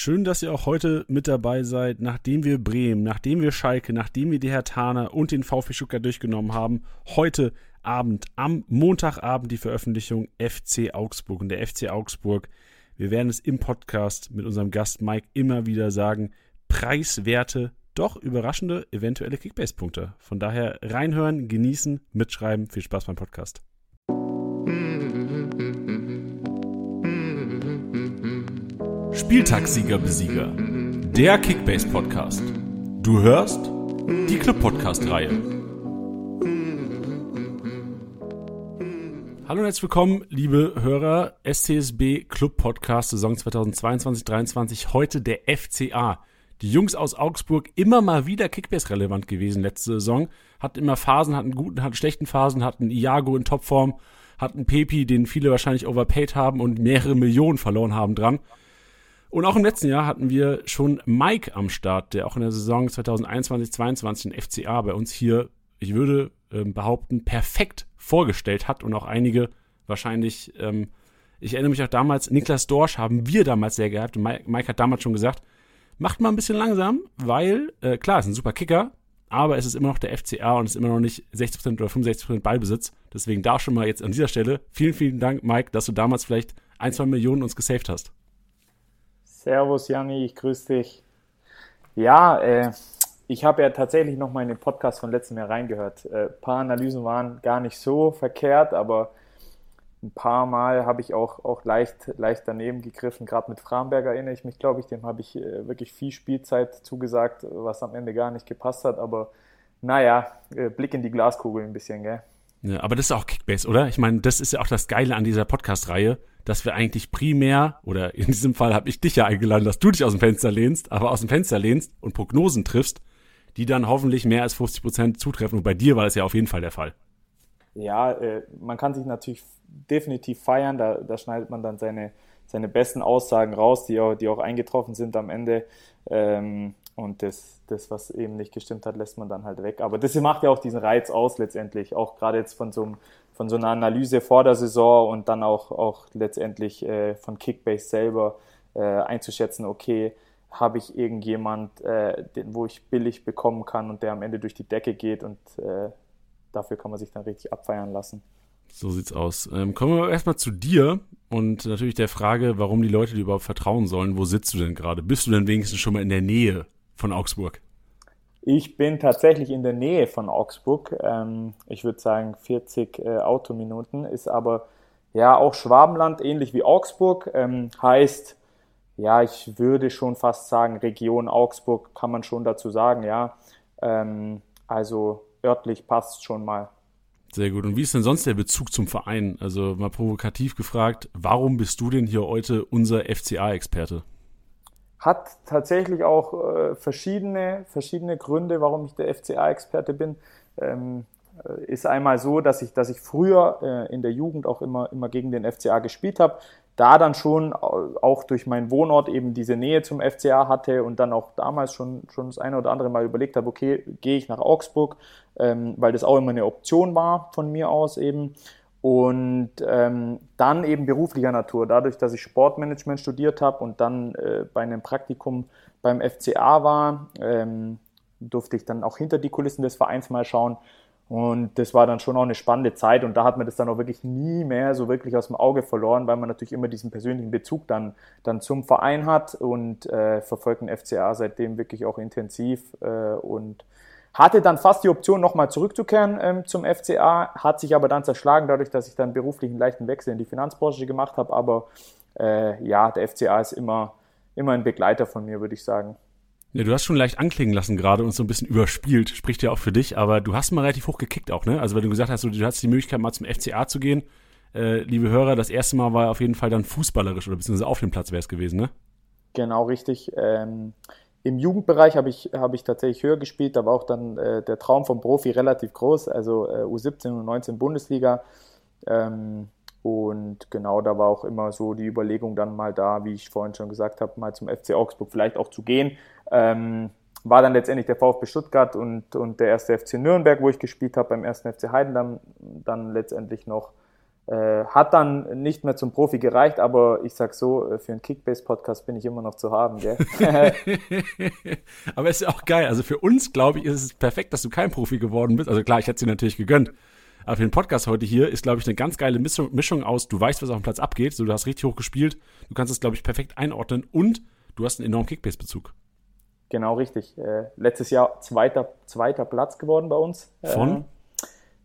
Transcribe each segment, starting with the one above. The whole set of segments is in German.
Schön, dass ihr auch heute mit dabei seid, nachdem wir Bremen, nachdem wir Schalke, nachdem wir die Hertaner und den VfB Stuttgart durchgenommen haben. Heute Abend, am Montagabend die Veröffentlichung FC Augsburg. Und der FC Augsburg, wir werden es im Podcast mit unserem Gast Mike immer wieder sagen, preiswerte, doch überraschende, eventuelle Kickbase-Punkte. Von daher reinhören, genießen, mitschreiben. Viel Spaß beim Podcast. Spieltagssieger Besieger. Der Kickbase Podcast. Du hörst die Club Podcast Reihe. Hallo und herzlich willkommen, liebe Hörer. STSB Club Podcast Saison 2022-23. Heute der FCA. Die Jungs aus Augsburg immer mal wieder Kickbase relevant gewesen letzte Saison. Hatten immer Phasen, hatten guten, hatten schlechten Phasen, hatten Iago in Topform, hatten Pepi, den viele wahrscheinlich overpaid haben und mehrere Millionen verloren haben dran. Und auch im letzten Jahr hatten wir schon Mike am Start, der auch in der Saison 2021-22 den FCA bei uns hier, ich würde ähm, behaupten, perfekt vorgestellt hat und auch einige wahrscheinlich, ähm, ich erinnere mich auch damals, Niklas Dorsch haben wir damals sehr gehabt und Mike, Mike hat damals schon gesagt, macht mal ein bisschen langsam, weil, äh, klar, es ist ein super Kicker, aber es ist immer noch der FCA und es ist immer noch nicht 60% oder 65% Ballbesitz. Deswegen da schon mal jetzt an dieser Stelle vielen, vielen Dank, Mike, dass du damals vielleicht ein, zwei Millionen uns gesaved hast. Servus Janni, ich grüße dich. Ja, äh, ich habe ja tatsächlich noch mal in den Podcast von letztem Jahr reingehört. Ein äh, paar Analysen waren gar nicht so verkehrt, aber ein paar Mal habe ich auch, auch leicht, leicht daneben gegriffen. Gerade mit Framberg erinnere ich mich, glaube ich, dem habe ich äh, wirklich viel Spielzeit zugesagt, was am Ende gar nicht gepasst hat. Aber naja, äh, Blick in die Glaskugel ein bisschen, gell? Ja, aber das ist auch Kickbase, oder? Ich meine, das ist ja auch das Geile an dieser Podcast-Reihe dass wir eigentlich primär, oder in diesem Fall habe ich dich ja eingeladen, dass du dich aus dem Fenster lehnst, aber aus dem Fenster lehnst und Prognosen triffst, die dann hoffentlich mehr als 50 Prozent zutreffen. Und bei dir war das ja auf jeden Fall der Fall. Ja, äh, man kann sich natürlich definitiv feiern, da, da schneidet man dann seine, seine besten Aussagen raus, die auch, die auch eingetroffen sind am Ende. Ähm, und das, das, was eben nicht gestimmt hat, lässt man dann halt weg. Aber das macht ja auch diesen Reiz aus letztendlich, auch gerade jetzt von so einem von so einer Analyse vor der Saison und dann auch, auch letztendlich äh, von Kickbase selber äh, einzuschätzen, okay, habe ich irgendjemand, äh, den, wo ich billig bekommen kann und der am Ende durch die Decke geht und äh, dafür kann man sich dann richtig abfeiern lassen. So sieht's aus. Ähm, kommen wir erstmal zu dir und natürlich der Frage, warum die Leute dir überhaupt vertrauen sollen. Wo sitzt du denn gerade? Bist du denn wenigstens schon mal in der Nähe von Augsburg? Ich bin tatsächlich in der Nähe von Augsburg. Ähm, ich würde sagen 40 äh, Autominuten, ist aber ja auch Schwabenland, ähnlich wie Augsburg. Ähm, heißt, ja, ich würde schon fast sagen, Region Augsburg kann man schon dazu sagen, ja. Ähm, also örtlich passt schon mal. Sehr gut. Und wie ist denn sonst der Bezug zum Verein? Also mal provokativ gefragt, warum bist du denn hier heute unser FCA-Experte? Hat tatsächlich auch äh, verschiedene, verschiedene Gründe, warum ich der FCA-Experte bin. Ähm, äh, ist einmal so, dass ich, dass ich früher äh, in der Jugend auch immer, immer gegen den FCA gespielt habe, da dann schon auch durch meinen Wohnort eben diese Nähe zum FCA hatte und dann auch damals schon, schon das eine oder andere Mal überlegt habe, okay, gehe ich nach Augsburg, ähm, weil das auch immer eine Option war von mir aus eben. Und ähm, dann eben beruflicher Natur, dadurch, dass ich Sportmanagement studiert habe und dann äh, bei einem Praktikum beim FCA war, ähm, durfte ich dann auch hinter die Kulissen des Vereins mal schauen. Und das war dann schon auch eine spannende Zeit und da hat man das dann auch wirklich nie mehr so wirklich aus dem Auge verloren, weil man natürlich immer diesen persönlichen Bezug dann, dann zum Verein hat und äh, verfolgt den FCA seitdem wirklich auch intensiv äh, und hatte dann fast die Option, nochmal zurückzukehren ähm, zum FCA, hat sich aber dann zerschlagen, dadurch, dass ich dann beruflich einen leichten Wechsel in die Finanzbranche gemacht habe. Aber äh, ja, der FCA ist immer, immer ein Begleiter von mir, würde ich sagen. Ja, du hast schon leicht anklingen lassen gerade und so ein bisschen überspielt, spricht ja auch für dich, aber du hast mal relativ hoch gekickt auch, ne? Also wenn du gesagt hast, du, du hast die Möglichkeit mal zum FCA zu gehen, äh, liebe Hörer, das erste Mal war auf jeden Fall dann fußballerisch oder beziehungsweise auf dem Platz wäre es gewesen, ne? Genau, richtig. Ähm, im Jugendbereich habe ich, hab ich tatsächlich höher gespielt, da war auch dann äh, der Traum vom Profi relativ groß, also äh, U17 und U19 Bundesliga. Ähm, und genau, da war auch immer so die Überlegung dann mal da, wie ich vorhin schon gesagt habe, mal zum FC Augsburg vielleicht auch zu gehen. Ähm, war dann letztendlich der VfB Stuttgart und, und der erste FC Nürnberg, wo ich gespielt habe, beim ersten FC Heidendamm dann letztendlich noch. Äh, hat dann nicht mehr zum Profi gereicht, aber ich sag so, äh, für einen Kickbase-Podcast bin ich immer noch zu haben, gell? aber ist ja auch geil. Also für uns, glaube ich, ist es perfekt, dass du kein Profi geworden bist. Also klar, ich hätte sie natürlich gegönnt. Aber für den Podcast heute hier ist, glaube ich, eine ganz geile Mischung, Mischung aus, du weißt, was auf dem Platz abgeht, so, du hast richtig hoch gespielt, du kannst es, glaube ich, perfekt einordnen und du hast einen enormen Kickbase-Bezug. Genau, richtig. Äh, letztes Jahr zweiter, zweiter Platz geworden bei uns. Von? Äh,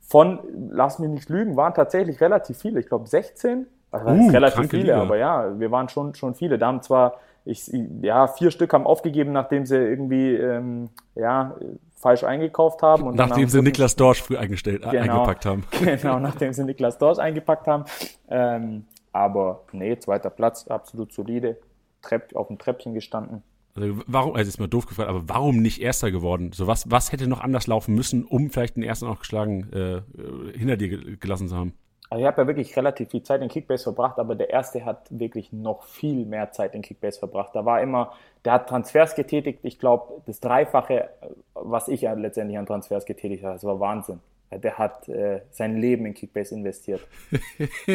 von, lass mich nicht lügen, waren tatsächlich relativ viele. Ich glaube 16. Also uh, relativ viele, Liga. aber ja, wir waren schon, schon viele. Da haben zwar, ich, ja, vier Stück haben aufgegeben, nachdem sie irgendwie, ähm, ja, falsch eingekauft haben. Und nachdem sie Niklas Dorsch früh eingestellt, äh, genau, eingepackt haben. Genau, nachdem sie Niklas Dorsch eingepackt haben. Ähm, aber nee, zweiter Platz, absolut solide. Trepp, auf dem Treppchen gestanden. Also warum, also ist mal doof gefragt, aber warum nicht Erster geworden? So was, was hätte noch anders laufen müssen, um vielleicht den Ersten auch geschlagen äh, hinter dir gelassen zu haben? Also ich habe ja wirklich relativ viel Zeit in Kickbase verbracht, aber der Erste hat wirklich noch viel mehr Zeit in Kickbase verbracht. Da war immer, der hat Transfers getätigt, ich glaube, das Dreifache, was ich ja letztendlich an Transfers getätigt habe, das war Wahnsinn. Der hat äh, sein Leben in Kickbase investiert.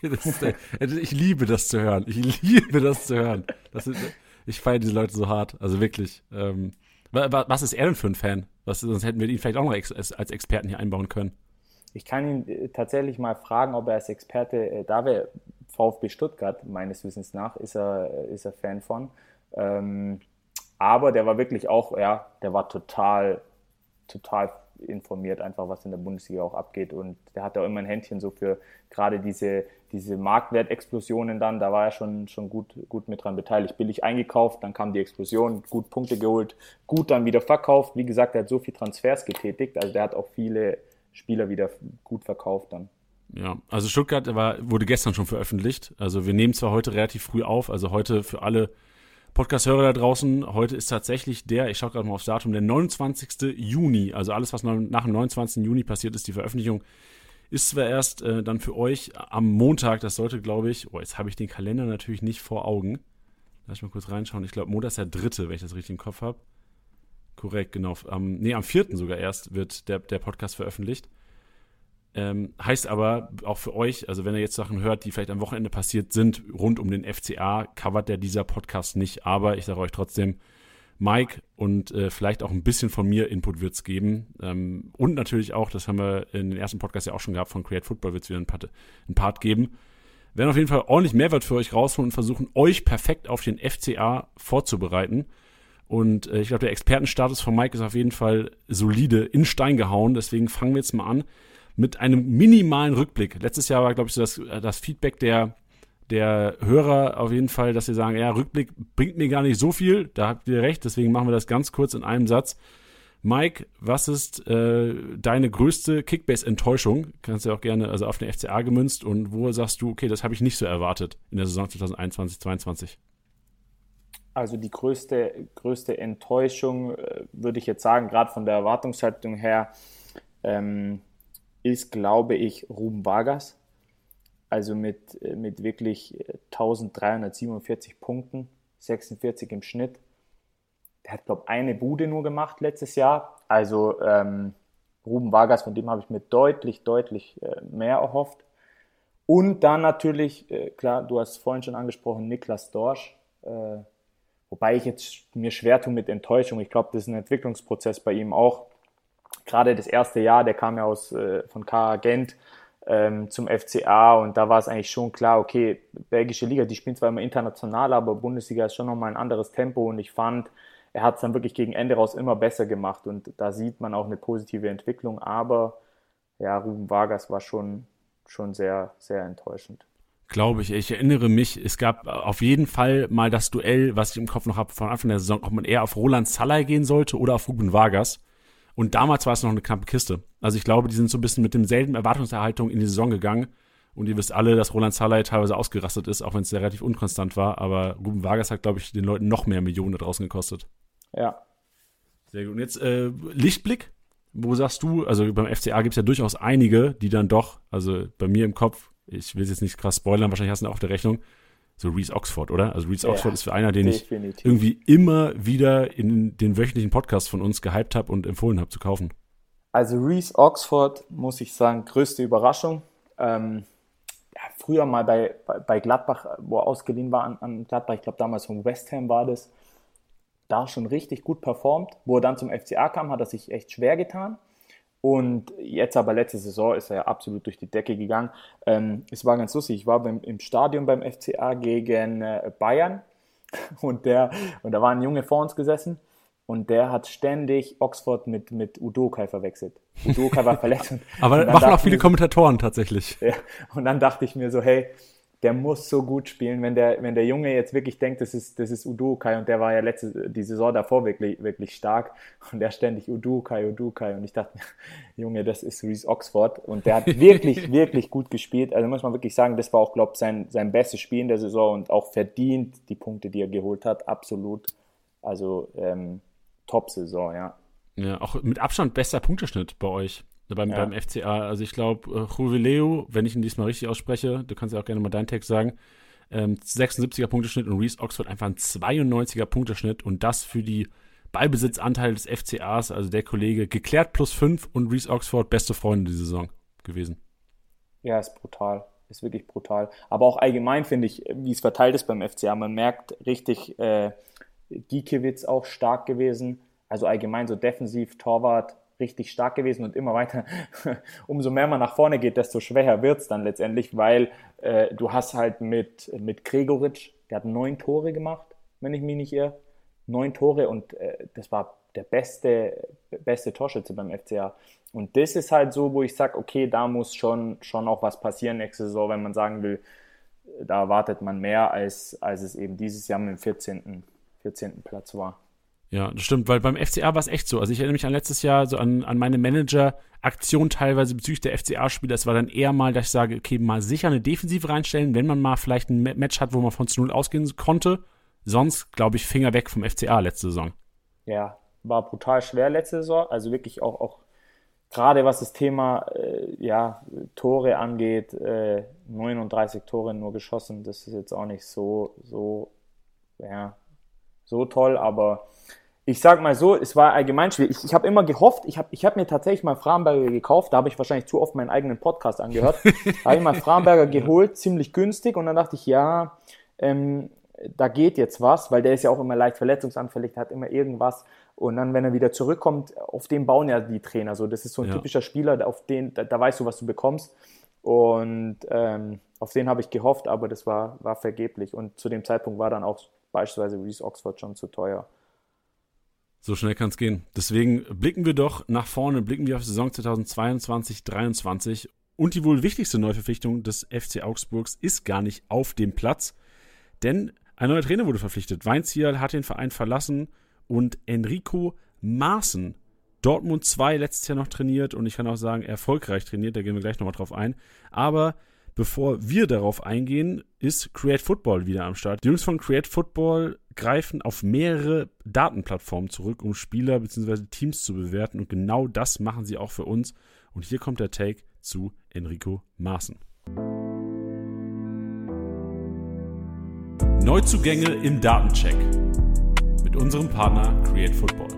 ist, äh, ich liebe das zu hören. Ich liebe das zu hören. Das ist, ich feiere diese Leute so hart. Also wirklich. Ähm, was ist er denn für ein Fan? Was, sonst hätten wir ihn vielleicht auch noch als Experten hier einbauen können. Ich kann ihn äh, tatsächlich mal fragen, ob er als Experte, äh, da wir VfB Stuttgart, meines Wissens nach, ist er, äh, ist er Fan von. Ähm, aber der war wirklich auch, ja, der war total, total informiert, einfach was in der Bundesliga auch abgeht. Und der hat auch immer ein Händchen so für gerade diese, diese Marktwertexplosionen dann. Da war er schon, schon gut, gut mit dran beteiligt. Billig eingekauft, dann kam die Explosion, gut Punkte geholt, gut dann wieder verkauft. Wie gesagt, er hat so viel Transfers getätigt. Also der hat auch viele Spieler wieder gut verkauft dann. Ja, also Stuttgart war, wurde gestern schon veröffentlicht. Also wir nehmen zwar heute relativ früh auf, also heute für alle Podcast-Hörer da draußen, heute ist tatsächlich der, ich schaue gerade mal aufs Datum, der 29. Juni. Also alles, was nach dem 29. Juni passiert ist, die Veröffentlichung ist zwar erst äh, dann für euch am Montag, das sollte, glaube ich, oh, jetzt habe ich den Kalender natürlich nicht vor Augen. Lass ich mal kurz reinschauen. Ich glaube, Montag ist der dritte, wenn ich das richtig im Kopf habe. Korrekt, genau. Am, nee, am vierten sogar erst wird der, der Podcast veröffentlicht. Ähm, heißt aber auch für euch, also wenn ihr jetzt Sachen hört, die vielleicht am Wochenende passiert sind, rund um den FCA, covert der dieser Podcast nicht. Aber ich sage euch trotzdem, Mike und äh, vielleicht auch ein bisschen von mir Input wird es geben. Ähm, und natürlich auch, das haben wir in den ersten Podcast ja auch schon gehabt, von Create Football wird es wieder einen Part, einen Part geben. Wir werden auf jeden Fall ordentlich Mehrwert für euch rausholen und versuchen, euch perfekt auf den FCA vorzubereiten. Und äh, ich glaube, der Expertenstatus von Mike ist auf jeden Fall solide in Stein gehauen. Deswegen fangen wir jetzt mal an mit einem minimalen Rückblick. Letztes Jahr war, glaube ich, so das, äh, das Feedback der, der Hörer auf jeden Fall, dass sie sagen, ja, Rückblick bringt mir gar nicht so viel. Da habt ihr recht, deswegen machen wir das ganz kurz in einem Satz. Mike, was ist äh, deine größte Kickbase-Enttäuschung? Kannst du auch gerne, also auf den FCA gemünzt und wo sagst du, okay, das habe ich nicht so erwartet in der Saison 2021, 2022? Also die größte, größte Enttäuschung, äh, würde ich jetzt sagen, gerade von der Erwartungshaltung her, ähm, ist, glaube ich, Ruben Vargas. Also mit, äh, mit wirklich 1347 äh, Punkten, 46 im Schnitt. Der hat, glaube ich, eine Bude nur gemacht letztes Jahr. Also ähm, Ruben Vargas, von dem habe ich mir deutlich, deutlich äh, mehr erhofft. Und dann natürlich, äh, klar, du hast vorhin schon angesprochen, Niklas Dorsch. Äh, wobei ich jetzt mir schwer tue mit Enttäuschung. Ich glaube, das ist ein Entwicklungsprozess bei ihm auch gerade das erste Jahr, der kam ja aus äh, von KA Gent ähm, zum FCA und da war es eigentlich schon klar, okay, belgische Liga, die spielen zwar immer international, aber Bundesliga ist schon nochmal ein anderes Tempo und ich fand, er hat es dann wirklich gegen Ende raus immer besser gemacht und da sieht man auch eine positive Entwicklung, aber ja, Ruben Vargas war schon, schon sehr, sehr enttäuschend. Glaube ich. Ich erinnere mich, es gab auf jeden Fall mal das Duell, was ich im Kopf noch habe von Anfang der Saison, ob man eher auf Roland Salai gehen sollte oder auf Ruben Vargas. Und damals war es noch eine knappe Kiste. Also ich glaube, die sind so ein bisschen mit demselben Erwartungserhaltung in die Saison gegangen. Und ihr wisst alle, dass Roland Salai teilweise ausgerastet ist, auch wenn es relativ unkonstant war. Aber Ruben Vargas hat, glaube ich, den Leuten noch mehr Millionen da draußen gekostet. Ja. Sehr gut. Und jetzt äh, Lichtblick. Wo sagst du, also beim FCA gibt es ja durchaus einige, die dann doch, also bei mir im Kopf, ich will es jetzt nicht krass spoilern, wahrscheinlich hast du auf der Rechnung, so Reese Oxford, oder? Also Reese ja, Oxford ist für einer, den definitiv. ich irgendwie immer wieder in den wöchentlichen Podcast von uns gehypt habe und empfohlen habe zu kaufen. Also Reese Oxford, muss ich sagen, größte Überraschung. Ähm, früher mal bei, bei, bei Gladbach, wo er ausgeliehen war an, an Gladbach, ich glaube damals von West Ham war das, da schon richtig gut performt. Wo er dann zum FCA kam, hat er sich echt schwer getan. Und jetzt aber letzte Saison ist er ja absolut durch die Decke gegangen. Ähm, es war ganz lustig, ich war beim, im Stadion beim FCA gegen äh, Bayern und, der, und da war ein Junge vor uns gesessen und der hat ständig Oxford mit, mit Udokai verwechselt. Udokai war verletzt. aber machen auch viele Kommentatoren tatsächlich. Ja, und dann dachte ich mir so, hey, der muss so gut spielen, wenn der, wenn der Junge jetzt wirklich denkt, das ist, das ist Udukai und der war ja letzte, die Saison davor wirklich, wirklich stark und der ständig Udukai, Udukai und ich dachte, Junge, das ist Reese Oxford und der hat wirklich, wirklich gut gespielt. Also muss man wirklich sagen, das war auch, glaube ich, sein, sein bestes Spiel in der Saison und auch verdient die Punkte, die er geholt hat, absolut. Also ähm, Top-Saison, ja. Ja, auch mit Abstand bester Punkteschnitt bei euch. Beim, ja. beim FCA. Also ich glaube, äh, Juvileo, wenn ich ihn diesmal richtig ausspreche, du kannst ja auch gerne mal deinen Text sagen, ähm, 76er Punkteschnitt und Reese Oxford einfach ein 92er Punkteschnitt und das für die Ballbesitzanteile des FCAs, also der Kollege, geklärt plus 5 und Reese Oxford beste Freunde die Saison gewesen. Ja, ist brutal. Ist wirklich brutal. Aber auch allgemein finde ich, wie es verteilt ist beim FCA. Man merkt richtig, äh, Giekewitz auch stark gewesen. Also allgemein so defensiv, Torwart, richtig stark gewesen und immer weiter, umso mehr man nach vorne geht, desto schwächer wird es dann letztendlich, weil äh, du hast halt mit, mit Gregoritsch, der hat neun Tore gemacht, wenn ich mich nicht irre, neun Tore und äh, das war der beste, beste Torschütze beim FCA. Und das ist halt so, wo ich sage, okay, da muss schon, schon auch was passieren nächste Saison, wenn man sagen will, da erwartet man mehr, als, als es eben dieses Jahr mit dem 14. 14. Platz war. Ja, das stimmt, weil beim FCA war es echt so. Also ich erinnere mich an letztes Jahr so an, an meine Manager-Aktion teilweise bezüglich der FCA-Spieler. Es war dann eher mal, dass ich sage, okay, mal sicher eine Defensive reinstellen, wenn man mal vielleicht ein Match hat, wo man von zu null ausgehen konnte. Sonst, glaube ich, Finger weg vom FCA letzte Saison. Ja, war brutal schwer letzte Saison. Also wirklich auch, auch gerade was das Thema äh, ja, Tore angeht, äh, 39 Tore nur geschossen. Das ist jetzt auch nicht so, so, ja, so toll, aber ich sag mal so, es war allgemein schwierig. Ich, ich habe immer gehofft, ich habe ich hab mir tatsächlich mal Framberger gekauft, da habe ich wahrscheinlich zu oft meinen eigenen Podcast angehört. da habe ich mal Framberger geholt, ziemlich günstig und dann dachte ich, ja, ähm, da geht jetzt was, weil der ist ja auch immer leicht verletzungsanfällig, der hat immer irgendwas. Und dann, wenn er wieder zurückkommt, auf den bauen ja die Trainer so. Das ist so ein ja. typischer Spieler, auf den, da, da, weißt du, was du bekommst. Und ähm, auf den habe ich gehofft, aber das war, war vergeblich. Und zu dem Zeitpunkt war dann auch beispielsweise Reese Oxford schon zu teuer. So schnell kann es gehen. Deswegen blicken wir doch nach vorne, blicken wir auf die Saison 2022-23 und die wohl wichtigste Neuverpflichtung des FC Augsburgs ist gar nicht auf dem Platz, denn ein neuer Trainer wurde verpflichtet. Weinzierl hat den Verein verlassen und Enrico Maaßen, Dortmund 2 letztes Jahr noch trainiert und ich kann auch sagen, erfolgreich trainiert, da gehen wir gleich nochmal drauf ein. Aber Bevor wir darauf eingehen, ist Create Football wieder am Start. Die Jungs von Create Football greifen auf mehrere Datenplattformen zurück, um Spieler bzw. Teams zu bewerten. Und genau das machen sie auch für uns. Und hier kommt der Take zu Enrico Maaßen. Neuzugänge im Datencheck mit unserem Partner Create Football.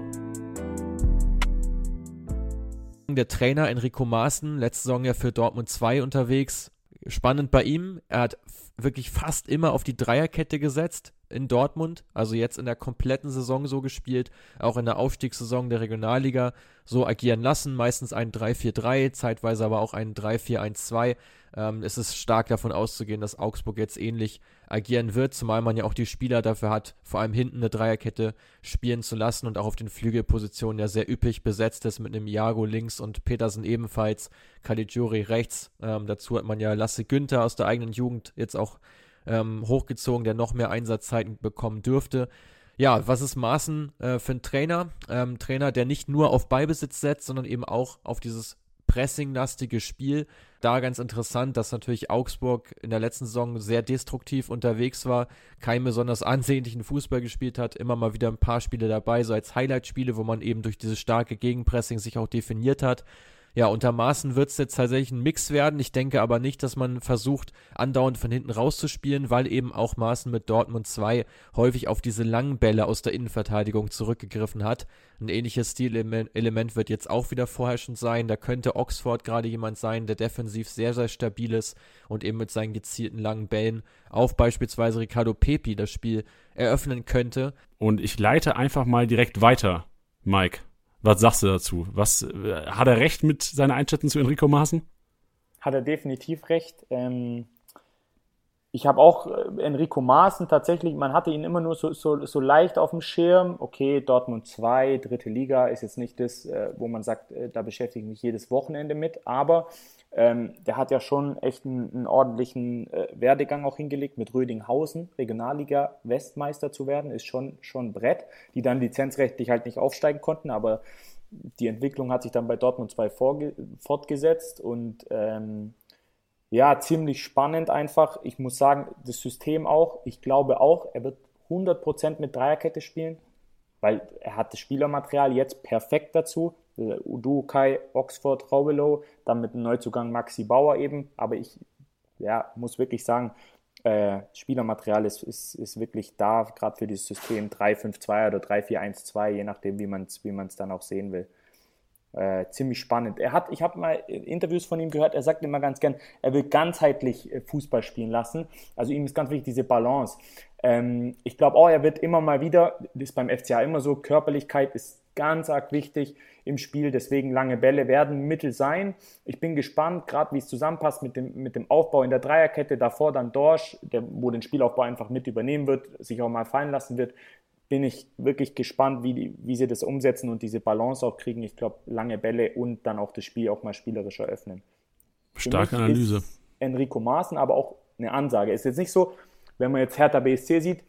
Der Trainer Enrico Maaßen, letzte Saison ja für Dortmund 2 unterwegs, Spannend bei ihm, er hat wirklich fast immer auf die Dreierkette gesetzt in Dortmund, also jetzt in der kompletten Saison so gespielt, auch in der Aufstiegssaison der Regionalliga so agieren lassen, meistens ein 3-4-3, zeitweise aber auch ein 3-4-1-2. Ähm, es ist stark davon auszugehen, dass Augsburg jetzt ähnlich agieren wird, zumal man ja auch die Spieler dafür hat, vor allem hinten eine Dreierkette spielen zu lassen und auch auf den Flügelpositionen ja sehr üppig besetzt ist mit einem Iago links und Petersen ebenfalls, Caligiuri rechts. Ähm, dazu hat man ja Lasse Günther aus der eigenen Jugend jetzt auch ähm, hochgezogen, der noch mehr Einsatzzeiten bekommen dürfte. Ja, was ist Maaßen äh, für ein Trainer? Ähm, Trainer, der nicht nur auf Beibesitz setzt, sondern eben auch auf dieses pressinglastige Spiel. Da ganz interessant, dass natürlich Augsburg in der letzten Saison sehr destruktiv unterwegs war, keinen besonders ansehnlichen Fußball gespielt hat, immer mal wieder ein paar Spiele dabei, so als Highlight-Spiele, wo man eben durch dieses starke Gegenpressing sich auch definiert hat. Ja, unter Maßen wird es jetzt tatsächlich ein Mix werden. Ich denke aber nicht, dass man versucht, andauernd von hinten rauszuspielen, weil eben auch Maßen mit Dortmund 2 häufig auf diese langen Bälle aus der Innenverteidigung zurückgegriffen hat. Ein ähnliches Stilelement wird jetzt auch wieder vorherrschend sein. Da könnte Oxford gerade jemand sein, der defensiv sehr, sehr stabil ist und eben mit seinen gezielten langen Bällen auf beispielsweise Ricardo Pepi das Spiel eröffnen könnte. Und ich leite einfach mal direkt weiter, Mike. Was sagst du dazu? Was, äh, hat er recht mit seiner Einschätzung zu Enrico Maaßen? Hat er definitiv recht. Ähm, ich habe auch äh, Enrico Maaßen tatsächlich, man hatte ihn immer nur so, so, so leicht auf dem Schirm. Okay, Dortmund 2, dritte Liga ist jetzt nicht das, äh, wo man sagt, äh, da beschäftige ich mich jedes Wochenende mit, aber ähm, der hat ja schon echt einen, einen ordentlichen äh, Werdegang auch hingelegt mit Rödinghausen, Regionalliga Westmeister zu werden, ist schon schon Brett, die dann lizenzrechtlich halt nicht aufsteigen konnten, aber die Entwicklung hat sich dann bei Dortmund 2 fortgesetzt und ähm, ja, ziemlich spannend einfach. Ich muss sagen, das System auch, ich glaube auch, er wird 100% mit Dreierkette spielen, weil er hat das Spielermaterial jetzt perfekt dazu. Äh, Udo, Kai, Oxford, Raubelo, dann mit dem Neuzugang Maxi Bauer eben. Aber ich ja, muss wirklich sagen, äh, Spielermaterial ist, ist, ist wirklich da, gerade für dieses System 3-5-2 oder 3-4-1-2, je nachdem, wie man es wie dann auch sehen will. Äh, ziemlich spannend. Er hat, ich habe mal Interviews von ihm gehört, er sagt immer ganz gern, er will ganzheitlich äh, Fußball spielen lassen. Also ihm ist ganz wichtig diese Balance. Ähm, ich glaube auch, er wird immer mal wieder, das ist beim FCA immer so, Körperlichkeit ist ganz arg wichtig im Spiel, deswegen lange Bälle werden Mittel sein. Ich bin gespannt, gerade wie es zusammenpasst mit dem, mit dem Aufbau in der Dreierkette, davor dann Dorsch, der, wo den Spielaufbau einfach mit übernehmen wird, sich auch mal fallen lassen wird bin ich wirklich gespannt, wie, die, wie sie das umsetzen und diese Balance auch kriegen. Ich glaube, lange Bälle und dann auch das Spiel auch mal spielerisch eröffnen. Starke Analyse. Enrico Maaßen aber auch eine Ansage. Ist jetzt nicht so, wenn man jetzt Hertha BSC sieht,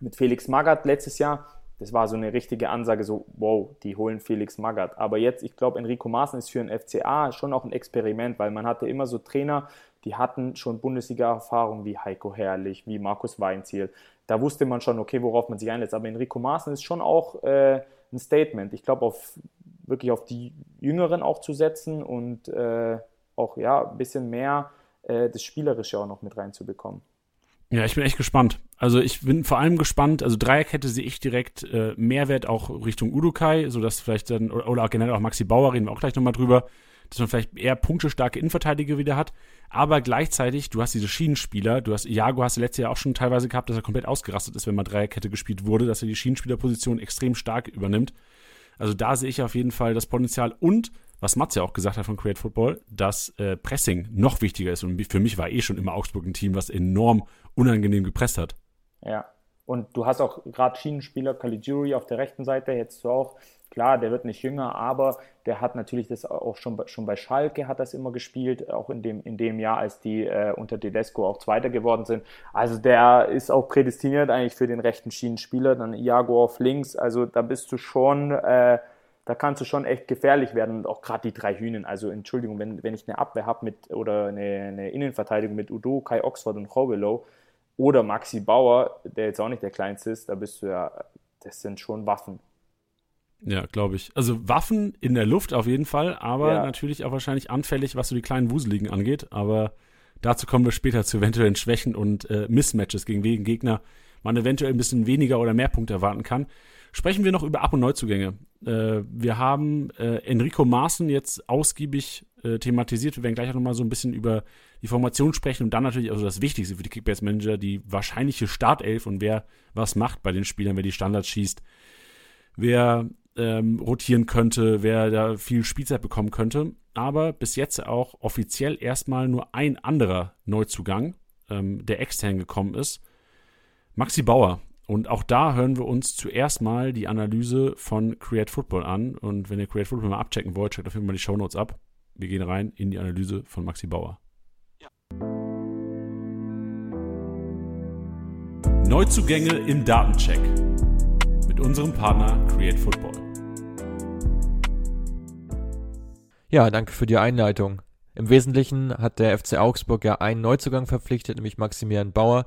mit Felix Magath letztes Jahr, das war so eine richtige Ansage, so, wow, die holen Felix Magath. Aber jetzt, ich glaube, Enrico Maaßen ist für ein FCA schon auch ein Experiment, weil man hatte immer so Trainer, die hatten schon Bundesliga-Erfahrung wie Heiko Herrlich, wie Markus Weinziel. Da wusste man schon, okay, worauf man sich einlässt. Aber Enrico Maaßen ist schon auch äh, ein Statement. Ich glaube, auf, wirklich auf die Jüngeren auch zu setzen und äh, auch ja, ein bisschen mehr äh, das Spielerische auch noch mit reinzubekommen. Ja, ich bin echt gespannt. Also ich bin vor allem gespannt, also Dreierkette sehe ich direkt äh, Mehrwert auch Richtung Udukai, sodass vielleicht dann, oder auch generell auch Maxi Bauer, reden wir auch gleich nochmal drüber, dass man vielleicht eher punktestarke Innenverteidiger wieder hat. Aber gleichzeitig, du hast diese Schienenspieler, du hast, Iago hast du letztes Jahr auch schon teilweise gehabt, dass er komplett ausgerastet ist, wenn mal Dreierkette gespielt wurde, dass er die Schienenspielerposition extrem stark übernimmt. Also da sehe ich auf jeden Fall das Potenzial und, was Mats ja auch gesagt hat von Create Football, dass äh, Pressing noch wichtiger ist. Und für mich war eh schon immer Augsburg ein Team, was enorm unangenehm gepresst hat. Ja, und du hast auch gerade Schienenspieler Caligiuri auf der rechten Seite, jetzt du auch Klar, der wird nicht jünger, aber der hat natürlich das auch schon, schon bei Schalke hat das immer gespielt, auch in dem, in dem Jahr, als die äh, unter Tedesco auch Zweiter geworden sind. Also der ist auch prädestiniert eigentlich für den rechten Schienenspieler, dann Iago auf links. Also da bist du schon, äh, da kannst du schon echt gefährlich werden und auch gerade die drei Hühnen. Also Entschuldigung, wenn, wenn ich eine Abwehr habe mit oder eine, eine Innenverteidigung mit Udo, Kai Oxford und Robelow oder Maxi Bauer, der jetzt auch nicht der kleinste ist, da bist du ja, das sind schon Waffen. Ja, glaube ich. Also Waffen in der Luft auf jeden Fall, aber ja. natürlich auch wahrscheinlich anfällig, was so die kleinen Wuseligen angeht. Aber dazu kommen wir später zu eventuellen Schwächen und äh, Mismatches gegen wegen Gegner man eventuell ein bisschen weniger oder mehr Punkte erwarten kann. Sprechen wir noch über Ab- und Neuzugänge. Äh, wir haben äh, Enrico Maaßen jetzt ausgiebig äh, thematisiert. Wir werden gleich auch nochmal so ein bisschen über die Formation sprechen und dann natürlich also das Wichtigste für die Kickbase-Manager, die wahrscheinliche Startelf und wer was macht bei den Spielern, wer die Standards schießt, wer ähm, rotieren könnte, wer da viel Spielzeit bekommen könnte. Aber bis jetzt auch offiziell erstmal nur ein anderer Neuzugang, ähm, der extern gekommen ist. Maxi Bauer. Und auch da hören wir uns zuerst mal die Analyse von Create Football an. Und wenn ihr Create Football mal abchecken wollt, checkt auf jeden Fall die Shownotes ab. Wir gehen rein in die Analyse von Maxi Bauer. Ja. Neuzugänge im Datencheck mit unserem Partner Create Football. Ja, danke für die Einleitung. Im Wesentlichen hat der FC Augsburg ja einen Neuzugang verpflichtet, nämlich Maximilian Bauer,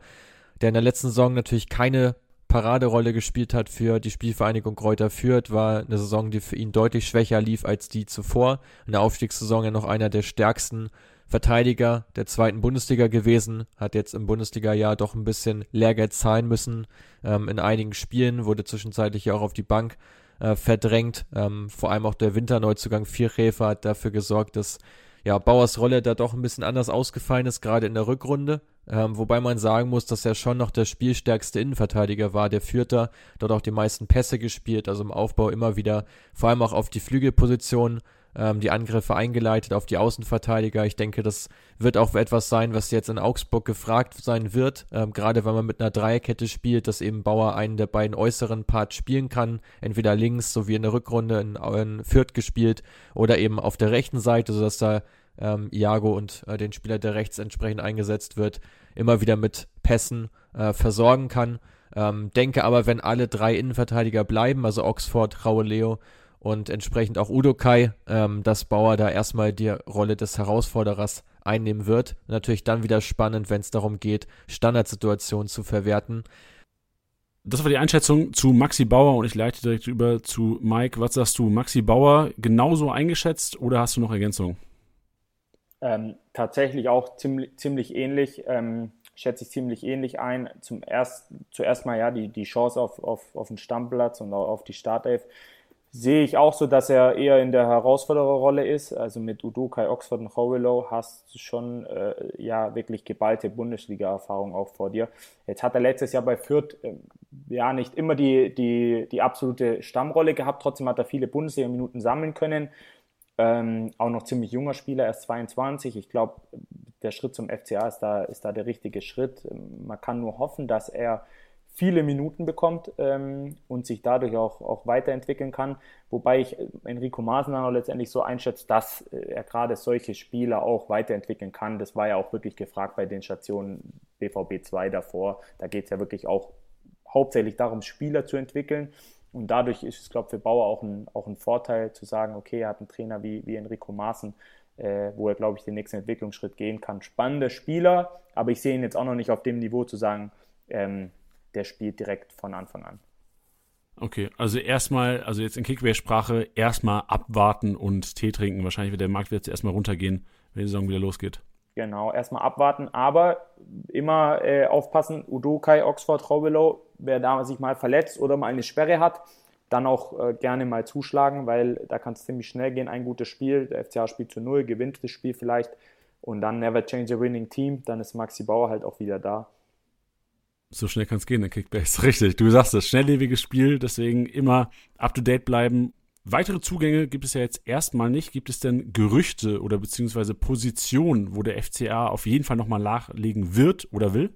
der in der letzten Saison natürlich keine Paraderolle gespielt hat für die Spielvereinigung Kräuter Fürth, war eine Saison, die für ihn deutlich schwächer lief als die zuvor. In der Aufstiegssaison ja noch einer der stärksten Verteidiger der zweiten Bundesliga gewesen, hat jetzt im Bundesliga-Jahr doch ein bisschen Lehrgeld zahlen müssen. Ähm, in einigen Spielen wurde zwischenzeitlich ja auch auf die Bank äh, verdrängt. Ähm, vor allem auch der Winterneuzugang Vierkäfer hat dafür gesorgt, dass ja, Bauers Rolle da doch ein bisschen anders ausgefallen ist, gerade in der Rückrunde. Ähm, wobei man sagen muss, dass er schon noch der spielstärkste Innenverteidiger war. Der Vierter dort auch die meisten Pässe gespielt, also im Aufbau immer wieder, vor allem auch auf die Flügelposition ähm, die Angriffe eingeleitet auf die Außenverteidiger. Ich denke, das wird auch etwas sein, was jetzt in Augsburg gefragt sein wird, ähm, gerade wenn man mit einer Dreierkette spielt, dass eben Bauer einen der beiden äußeren Parts spielen kann, entweder links, so wie in der Rückrunde in, in Fürth gespielt, oder eben auf der rechten Seite, sodass da ähm, Iago und äh, den Spieler, der rechts entsprechend eingesetzt wird, immer wieder mit Pässen äh, versorgen kann. Ähm, denke aber, wenn alle drei Innenverteidiger bleiben, also Oxford, Raue Leo und entsprechend auch Udo Kai, ähm, dass Bauer da erstmal die Rolle des Herausforderers einnehmen wird. Natürlich dann wieder spannend, wenn es darum geht, Standardsituationen zu verwerten. Das war die Einschätzung zu Maxi Bauer und ich leite direkt über zu Mike. Was sagst du, Maxi Bauer genauso eingeschätzt oder hast du noch Ergänzungen? Ähm, tatsächlich auch ziemlich, ziemlich ähnlich, ähm, schätze ich ziemlich ähnlich ein. Zum erst, zuerst mal ja die, die Chance auf, auf, auf den Stammplatz und auf die Startelf sehe ich auch so, dass er eher in der Herausfordererrolle ist. Also mit Udokai, Oxford und Howillow hast du schon äh, ja wirklich geballte Bundesliga-Erfahrung auch vor dir. Jetzt hat er letztes Jahr bei Fürth äh, ja nicht immer die, die, die absolute Stammrolle gehabt, trotzdem hat er viele Bundesliga-Minuten sammeln können. Ähm, auch noch ziemlich junger Spieler, erst 22. Ich glaube, der Schritt zum FCA ist da, ist da der richtige Schritt. Man kann nur hoffen, dass er viele Minuten bekommt ähm, und sich dadurch auch, auch weiterentwickeln kann. Wobei ich äh, Enrico Maaßen letztendlich so einschätze, dass äh, er gerade solche Spieler auch weiterentwickeln kann. Das war ja auch wirklich gefragt bei den Stationen BVB 2 davor. Da geht es ja wirklich auch hauptsächlich darum, Spieler zu entwickeln. Und dadurch ist es, glaube ich, für Bauer auch ein, auch ein Vorteil zu sagen, okay, er hat einen Trainer wie, wie Enrico Maaßen, äh, wo er, glaube ich, den nächsten Entwicklungsschritt gehen kann. Spannender Spieler, aber ich sehe ihn jetzt auch noch nicht auf dem Niveau zu sagen, ähm, der spielt direkt von Anfang an. Okay, also erstmal, also jetzt in Kickbase-Sprache, erstmal abwarten und Tee trinken. Wahrscheinlich wird der Markt jetzt erstmal runtergehen, wenn die Saison wieder losgeht. Genau, erstmal abwarten, aber immer äh, aufpassen, Udokai, Oxford, Robelow, wer da sich mal verletzt oder mal eine Sperre hat, dann auch äh, gerne mal zuschlagen, weil da kann es ziemlich schnell gehen. Ein gutes Spiel, der FCA spielt zu null, gewinnt das Spiel vielleicht und dann never change a winning team, dann ist Maxi Bauer halt auch wieder da. So schnell kann es gehen, der Kickbase. Richtig, du sagst es, schnelllebiges Spiel, deswegen immer up to date bleiben. Weitere Zugänge gibt es ja jetzt erstmal nicht. Gibt es denn Gerüchte oder beziehungsweise Positionen, wo der FCA auf jeden Fall nochmal nachlegen wird oder will?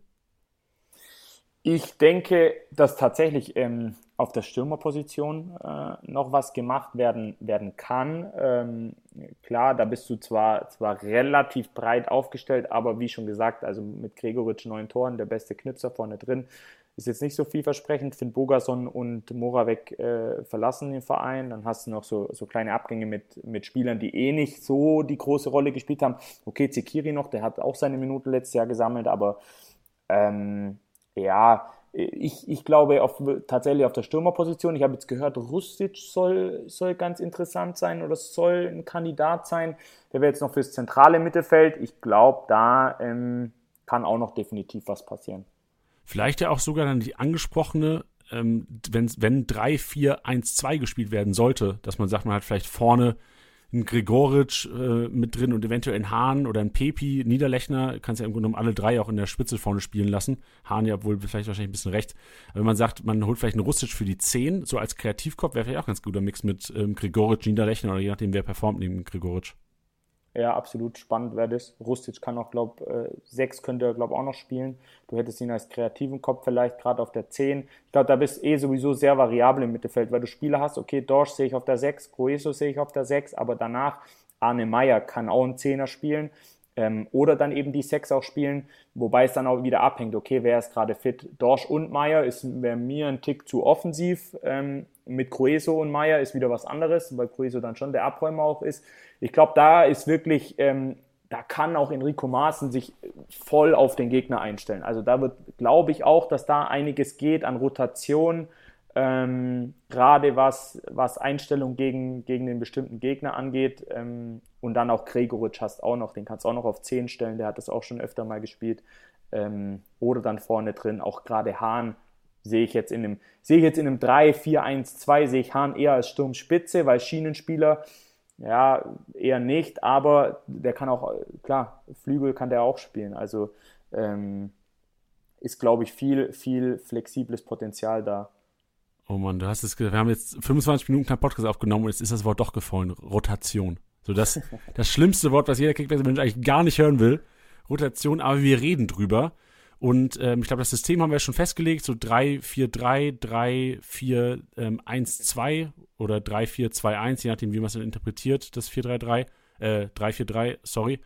Ich denke, dass tatsächlich ähm, auf der Stürmerposition äh, noch was gemacht werden, werden kann. Ähm, klar, da bist du zwar, zwar relativ breit aufgestellt, aber wie schon gesagt, also mit Gregoritsch neun Toren, der beste Knipser vorne drin, ist jetzt nicht so vielversprechend. Finn Bogason und Moravec äh, verlassen den Verein. Dann hast du noch so, so kleine Abgänge mit, mit Spielern, die eh nicht so die große Rolle gespielt haben. Okay, Zekiri noch, der hat auch seine Minuten letztes Jahr gesammelt, aber ähm, ja, ich, ich glaube auf, tatsächlich auf der Stürmerposition. Ich habe jetzt gehört, Rustic soll, soll ganz interessant sein oder soll ein Kandidat sein. Der wäre jetzt noch fürs zentrale Mittelfeld. Ich glaube, da ähm, kann auch noch definitiv was passieren. Vielleicht ja auch sogar dann die angesprochene, ähm, wenn, wenn 3, 4, 1, 2 gespielt werden sollte, dass man sagt, man hat vielleicht vorne ein Gregoritsch äh, mit drin und eventuell ein Hahn oder ein Pepi, Niederlechner, kannst ja im Grunde genommen alle drei auch in der Spitze vorne spielen lassen. Hahn ja wohl vielleicht wahrscheinlich ein bisschen recht. Aber wenn man sagt, man holt vielleicht einen Russisch für die 10, so als Kreativkopf, wäre vielleicht auch ganz guter Mix mit ähm, Gregoritsch, Niederlechner oder je nachdem, wer performt neben Gregoritsch. Ja, absolut spannend wäre das. Rustic kann auch, glaube äh, sechs könnte er, glaube auch noch spielen. Du hättest ihn als kreativen Kopf vielleicht gerade auf der 10. Ich glaube, da bist eh sowieso sehr variabel im Mittelfeld, weil du Spieler hast, okay, Dorsch sehe ich auf der 6, Coeso sehe ich auf der 6, aber danach Arne Meyer kann auch einen Zehner spielen. Ähm, oder dann eben die Sechs auch spielen, wobei es dann auch wieder abhängt, okay, wer ist gerade fit? Dorsch und Meyer ist mir ein Tick zu offensiv. Ähm, mit Crueso und Meyer ist wieder was anderes, weil Crueso dann schon der Abräumer auch ist. Ich glaube, da ist wirklich ähm, da kann auch Enrico Maaßen sich voll auf den Gegner einstellen. Also da wird, glaube ich, auch, dass da einiges geht an Rotation, ähm, gerade was, was Einstellung gegen, gegen den bestimmten Gegner angeht. Ähm, und dann auch Gregoritsch hast auch noch, den kannst du auch noch auf 10 stellen, der hat das auch schon öfter mal gespielt. Ähm, oder dann vorne drin, auch gerade Hahn sehe ich jetzt in einem, sehe ich jetzt in einem 3, 4, 1, 2, sehe ich Hahn eher als Sturmspitze, weil Schienenspieler ja, eher nicht, aber der kann auch, klar, Flügel kann der auch spielen. Also ähm, ist, glaube ich, viel, viel flexibles Potenzial da. Oh Mann, du hast es wir haben jetzt 25 Minuten kein Podcast aufgenommen und jetzt ist das Wort doch gefallen. Rotation. So das, das schlimmste Wort, was jeder Kickbase-Mensch eigentlich gar nicht hören will. Rotation, aber wir reden drüber. Und ähm, ich glaube, das System haben wir schon festgelegt, so 3, 4, 3, 3, 4, ähm, 1, 2 oder 3, 4, 2, 1, je nachdem, wie man es dann interpretiert, das 4, 3, 3, äh, 3, 4, 3, sorry.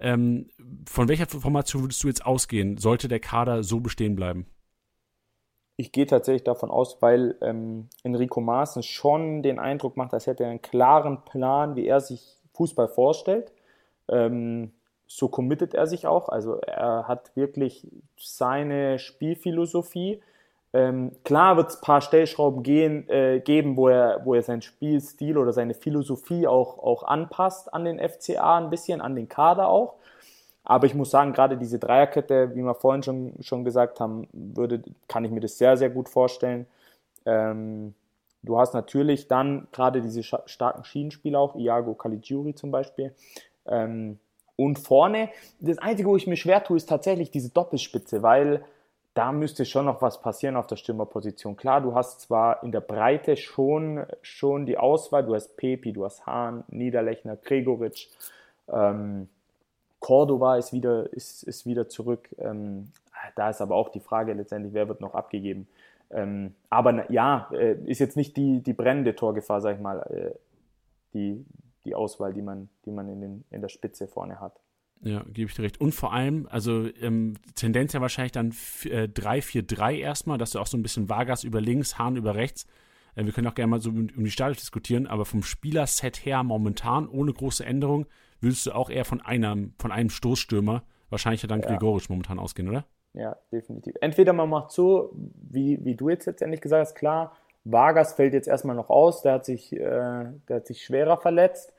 Ähm, von welcher Formation würdest du jetzt ausgehen? Sollte der Kader so bestehen bleiben? Ich gehe tatsächlich davon aus, weil ähm, Enrico Maaßen schon den Eindruck macht, als hätte er einen klaren Plan, wie er sich Fußball vorstellt. Ähm, so committet er sich auch. Also er hat wirklich seine Spielphilosophie. Ähm, klar wird es ein paar Stellschrauben gehen, äh, geben, wo er, wo er seinen Spielstil oder seine Philosophie auch, auch anpasst an den FCA ein bisschen, an den Kader auch. Aber ich muss sagen, gerade diese Dreierkette, wie wir vorhin schon, schon gesagt haben, würde, kann ich mir das sehr, sehr gut vorstellen. Ähm, du hast natürlich dann gerade diese starken Schienenspieler auch, Iago Caligiuri zum Beispiel. Ähm, und vorne, das Einzige, wo ich mir schwer tue, ist tatsächlich diese Doppelspitze, weil da müsste schon noch was passieren auf der Stürmerposition. Klar, du hast zwar in der Breite schon, schon die Auswahl, du hast Pepi, du hast Hahn, Niederlechner, Gregoritsch, ähm, Cordova ist wieder, ist, ist wieder zurück. Ähm, da ist aber auch die Frage letztendlich, wer wird noch abgegeben. Ähm, aber ja, äh, ist jetzt nicht die, die brennende Torgefahr, sag ich mal, äh, die, die Auswahl, die man, die man in, den, in der Spitze vorne hat. Ja, gebe ich dir recht. Und vor allem, also ähm, Tendenz ja wahrscheinlich dann 3-4-3 äh, erstmal, dass du auch so ein bisschen Vargas über links, Hahn über rechts. Äh, wir können auch gerne mal so um, um die Stadion diskutieren, aber vom Spielerset her momentan ohne große Änderung würdest du auch eher von einem, von einem Stoßstürmer, wahrscheinlich ja dann ja. Gregorisch momentan ausgehen, oder? Ja, definitiv. Entweder man macht so, wie, wie du jetzt letztendlich gesagt hast, klar, Vargas fällt jetzt erstmal noch aus, der hat sich, äh, der hat sich schwerer verletzt.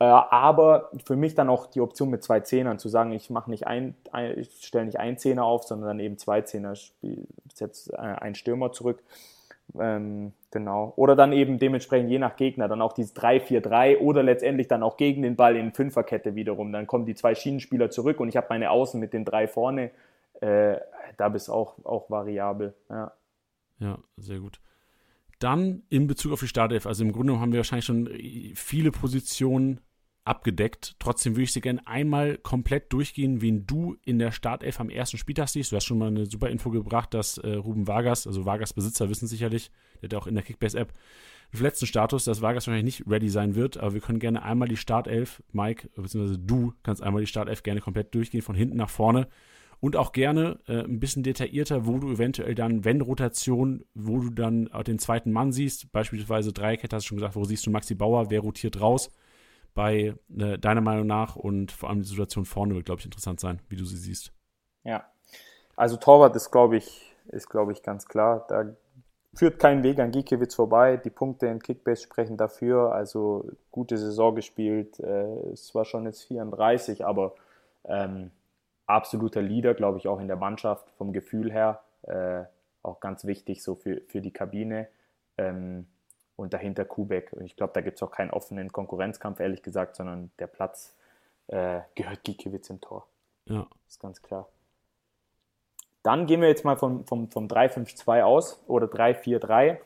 Äh, aber für mich dann auch die Option mit zwei Zehnern zu sagen, ich mache nicht ein, ein ich stelle nicht ein Zehner auf, sondern dann eben zwei Zehner, setze äh, einen Stürmer zurück. Ähm, genau. Oder dann eben dementsprechend je nach Gegner dann auch dieses 3-4-3 oder letztendlich dann auch gegen den Ball in Fünferkette wiederum. Dann kommen die zwei Schienenspieler zurück und ich habe meine Außen mit den drei vorne. Äh, da bist auch, auch variabel. Ja. ja, sehr gut. Dann in Bezug auf die Startelf, also im Grunde haben wir wahrscheinlich schon viele Positionen abgedeckt. Trotzdem würde ich sie gerne einmal komplett durchgehen, wen du in der Startelf am ersten Spieltag siehst. Du hast schon mal eine super Info gebracht, dass äh, Ruben Vargas, also Vargas Besitzer wissen sicherlich, der hat auch in der Kickbase-App einen letzten Status, dass Vargas wahrscheinlich nicht ready sein wird, aber wir können gerne einmal die Startelf, Mike, beziehungsweise du kannst einmal die Startelf gerne komplett durchgehen, von hinten nach vorne und auch gerne äh, ein bisschen detaillierter, wo du eventuell dann, wenn Rotation, wo du dann den zweiten Mann siehst, beispielsweise Dreierkette, hast du schon gesagt, wo siehst du Maxi Bauer, wer rotiert raus, bei äh, deiner Meinung nach und vor allem die Situation vorne wird, glaube ich, interessant sein, wie du sie siehst. Ja, also Torwart ist, glaube ich, ist, glaube ich, ganz klar. Da führt kein Weg an Giekewitz vorbei. Die Punkte in Kickbase sprechen dafür. Also gute Saison gespielt. Äh, es war schon jetzt 34, aber ähm, absoluter Leader, glaube ich, auch in der Mannschaft vom Gefühl her. Äh, auch ganz wichtig so für, für die Kabine. Ähm, und dahinter Kubek. Und ich glaube, da gibt es auch keinen offenen Konkurrenzkampf, ehrlich gesagt, sondern der Platz äh, gehört Gikiewicz im Tor. Ja. Ist ganz klar. Dann gehen wir jetzt mal vom, vom, vom 3-5-2 aus oder 3-4-3.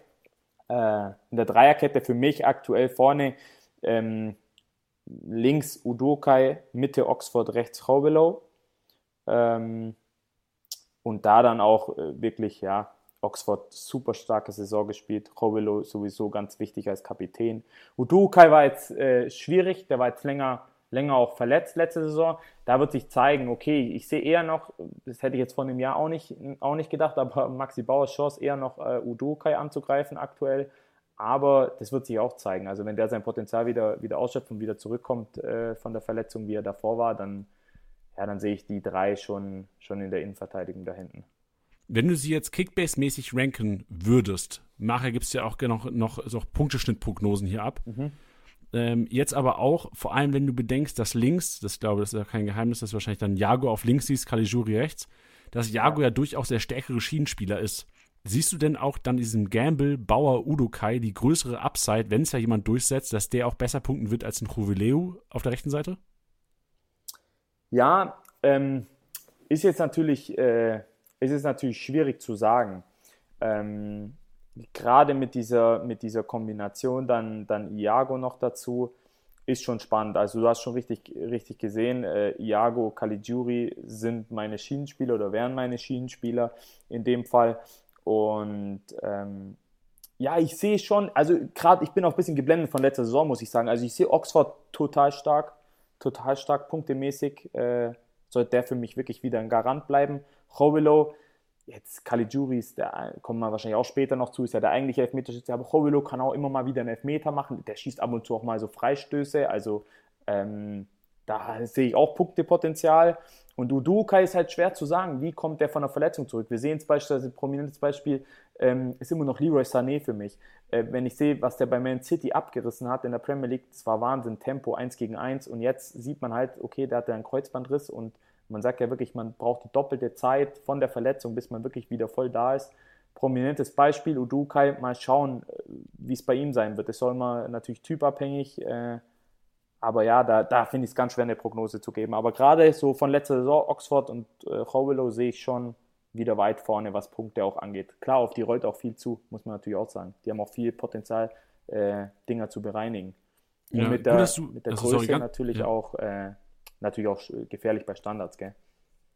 Äh, in der Dreierkette für mich aktuell vorne ähm, links Udokai, Mitte Oxford, rechts Haubelow. Ähm, und da dann auch äh, wirklich, ja, Oxford super starke Saison gespielt. Robelo sowieso ganz wichtig als Kapitän. Udukai war jetzt äh, schwierig, der war jetzt länger, länger auch verletzt letzte Saison. Da wird sich zeigen, okay, ich sehe eher noch, das hätte ich jetzt vor einem Jahr auch nicht, auch nicht gedacht, aber Maxi Bauers Chance eher noch äh, Udukai anzugreifen aktuell. aber das wird sich auch zeigen. Also wenn der sein Potenzial wieder, wieder ausschöpft und wieder zurückkommt äh, von der Verletzung, wie er davor war, dann, ja, dann sehe ich die drei schon, schon in der Innenverteidigung da hinten. Wenn du sie jetzt Kickbase-mäßig ranken würdest, nachher gibt es ja auch noch, noch so Punkteschnittprognosen hier ab. Mhm. Ähm, jetzt aber auch, vor allem wenn du bedenkst, dass links, das glaube das ist ja kein Geheimnis, dass du wahrscheinlich dann Jago auf links siehst, Caligiuri rechts, dass Jago ja. ja durchaus der stärkere Schienenspieler ist. Siehst du denn auch dann diesem Gamble Bauer Udokai die größere Upside, wenn es ja jemand durchsetzt, dass der auch besser punkten wird als ein Juvileu auf der rechten Seite? Ja, ähm, ist jetzt natürlich, äh, ist jetzt natürlich schwierig zu sagen. Ähm, gerade mit dieser, mit dieser Kombination dann, dann Iago noch dazu, ist schon spannend. Also du hast schon richtig, richtig gesehen, äh, Iago, Caligiuri sind meine Schienenspieler oder wären meine Schienenspieler in dem Fall. Und ähm, ja, ich sehe schon, also gerade ich bin auch ein bisschen geblendet von letzter Saison, muss ich sagen. Also ich sehe Oxford total stark, total stark punktemäßig. Äh, sollte der für mich wirklich wieder ein Garant bleiben. Rovelo, jetzt Caligiuri ist der, kommen wir wahrscheinlich auch später noch zu, ist ja der eigentliche Elfmeterschütze, aber Rovelo kann auch immer mal wieder einen Elfmeter machen. Der schießt ab und zu auch mal so Freistöße, also ähm, da sehe ich auch Punktepotenzial. Und Uduka ist halt schwer zu sagen, wie kommt der von der Verletzung zurück. Wir sehen es beispielsweise, ein prominentes Beispiel ähm, ist immer noch Leroy Sané für mich. Äh, wenn ich sehe, was der bei Man City abgerissen hat in der Premier League, das war Wahnsinn, Tempo 1 gegen 1 und jetzt sieht man halt, okay, der hatte einen Kreuzbandriss und man sagt ja wirklich, man braucht die doppelte Zeit von der Verletzung, bis man wirklich wieder voll da ist. Prominentes Beispiel, Udukai, mal schauen, äh, wie es bei ihm sein wird. Es soll immer natürlich typabhängig äh, aber ja, da, da finde ich es ganz schwer, eine Prognose zu geben. Aber gerade so von letzter Saison, Oxford und äh, Rowillow sehe ich schon wieder weit vorne, was Punkte auch angeht. Klar, auf die rollt auch viel zu, muss man natürlich auch sagen. Die haben auch viel Potenzial, äh, Dinger zu bereinigen. Und ja, mit der, du, mit der Größe sorry, natürlich, ja. auch, äh, natürlich auch gefährlich bei Standards, gell?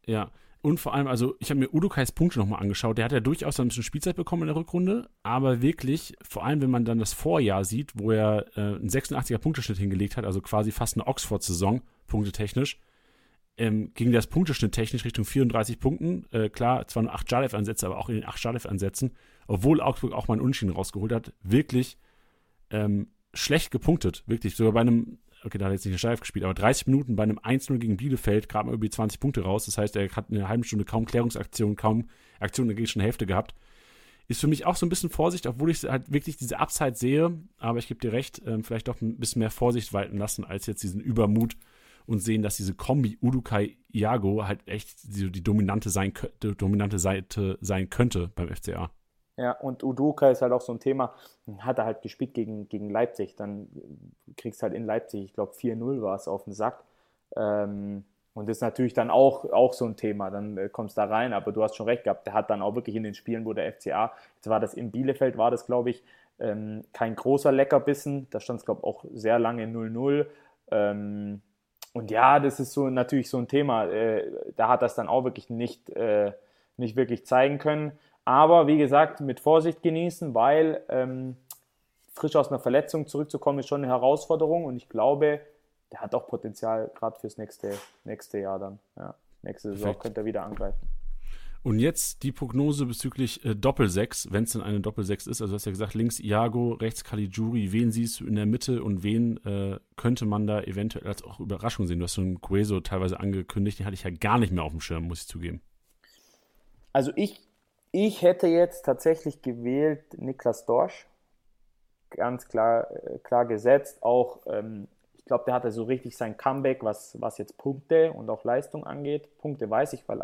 Ja, und vor allem, also ich habe mir Udokais Punkte nochmal angeschaut. Der hat ja durchaus ein bisschen Spielzeit bekommen in der Rückrunde, aber wirklich, vor allem wenn man dann das Vorjahr sieht, wo er äh, einen 86er Punkteschnitt hingelegt hat, also quasi fast eine Oxford-Saison, punktetechnisch, ähm, ging das Punkteschnitt technisch Richtung 34 Punkten. Äh, klar, zwar nur 8 Jalev-Ansätze, aber auch in den 8 Jalev-Ansätzen, obwohl Augsburg auch mal einen Unschieden rausgeholt hat, wirklich ähm, schlecht gepunktet. Wirklich, sogar bei einem okay, da hat er jetzt nicht steif gespielt, aber 30 Minuten bei einem 1-0 gegen Bielefeld er über 20 Punkte raus. Das heißt, er hat eine halbe Stunde kaum Klärungsaktion, kaum Aktion in der gegnerischen Hälfte gehabt. Ist für mich auch so ein bisschen Vorsicht, obwohl ich halt wirklich diese Upside sehe, aber ich gebe dir recht, ähm, vielleicht doch ein bisschen mehr Vorsicht walten lassen, als jetzt diesen Übermut und sehen, dass diese Kombi Udukai Iago halt echt die, die dominante, sein, die dominante Seite sein könnte beim FCA. Ja, und Udoka ist halt auch so ein Thema, hat er halt gespielt gegen, gegen Leipzig, dann kriegst halt in Leipzig, ich glaube 4-0 war es auf den Sack. Ähm, und das ist natürlich dann auch, auch so ein Thema, dann äh, kommst du da rein, aber du hast schon recht gehabt, der hat dann auch wirklich in den Spielen, wo der FCA, jetzt war das in Bielefeld, war das glaube ich, ähm, kein großer Leckerbissen, da stand es glaube ich auch sehr lange 0-0. Ähm, und ja, das ist so natürlich so ein Thema, äh, da hat das dann auch wirklich nicht, äh, nicht wirklich zeigen können. Aber wie gesagt, mit Vorsicht genießen, weil ähm, frisch aus einer Verletzung zurückzukommen ist schon eine Herausforderung und ich glaube, der hat auch Potenzial gerade fürs nächste, nächste Jahr dann. Ja, nächste Saison Perfekt. könnte er wieder angreifen. Und jetzt die Prognose bezüglich äh, Doppel-6, wenn es denn eine Doppel-6 ist. Also du hast ja gesagt, links Iago, rechts Caligiuri. Wen siehst du in der Mitte und wen äh, könnte man da eventuell als auch Überraschung sehen? Du hast so einen Gueso teilweise angekündigt, den hatte ich ja gar nicht mehr auf dem Schirm, muss ich zugeben. Also ich ich hätte jetzt tatsächlich gewählt Niklas Dorsch. Ganz klar, äh, klar gesetzt. Auch, ähm, ich glaube, der hatte so richtig sein Comeback, was, was jetzt Punkte und auch Leistung angeht. Punkte weiß ich, weil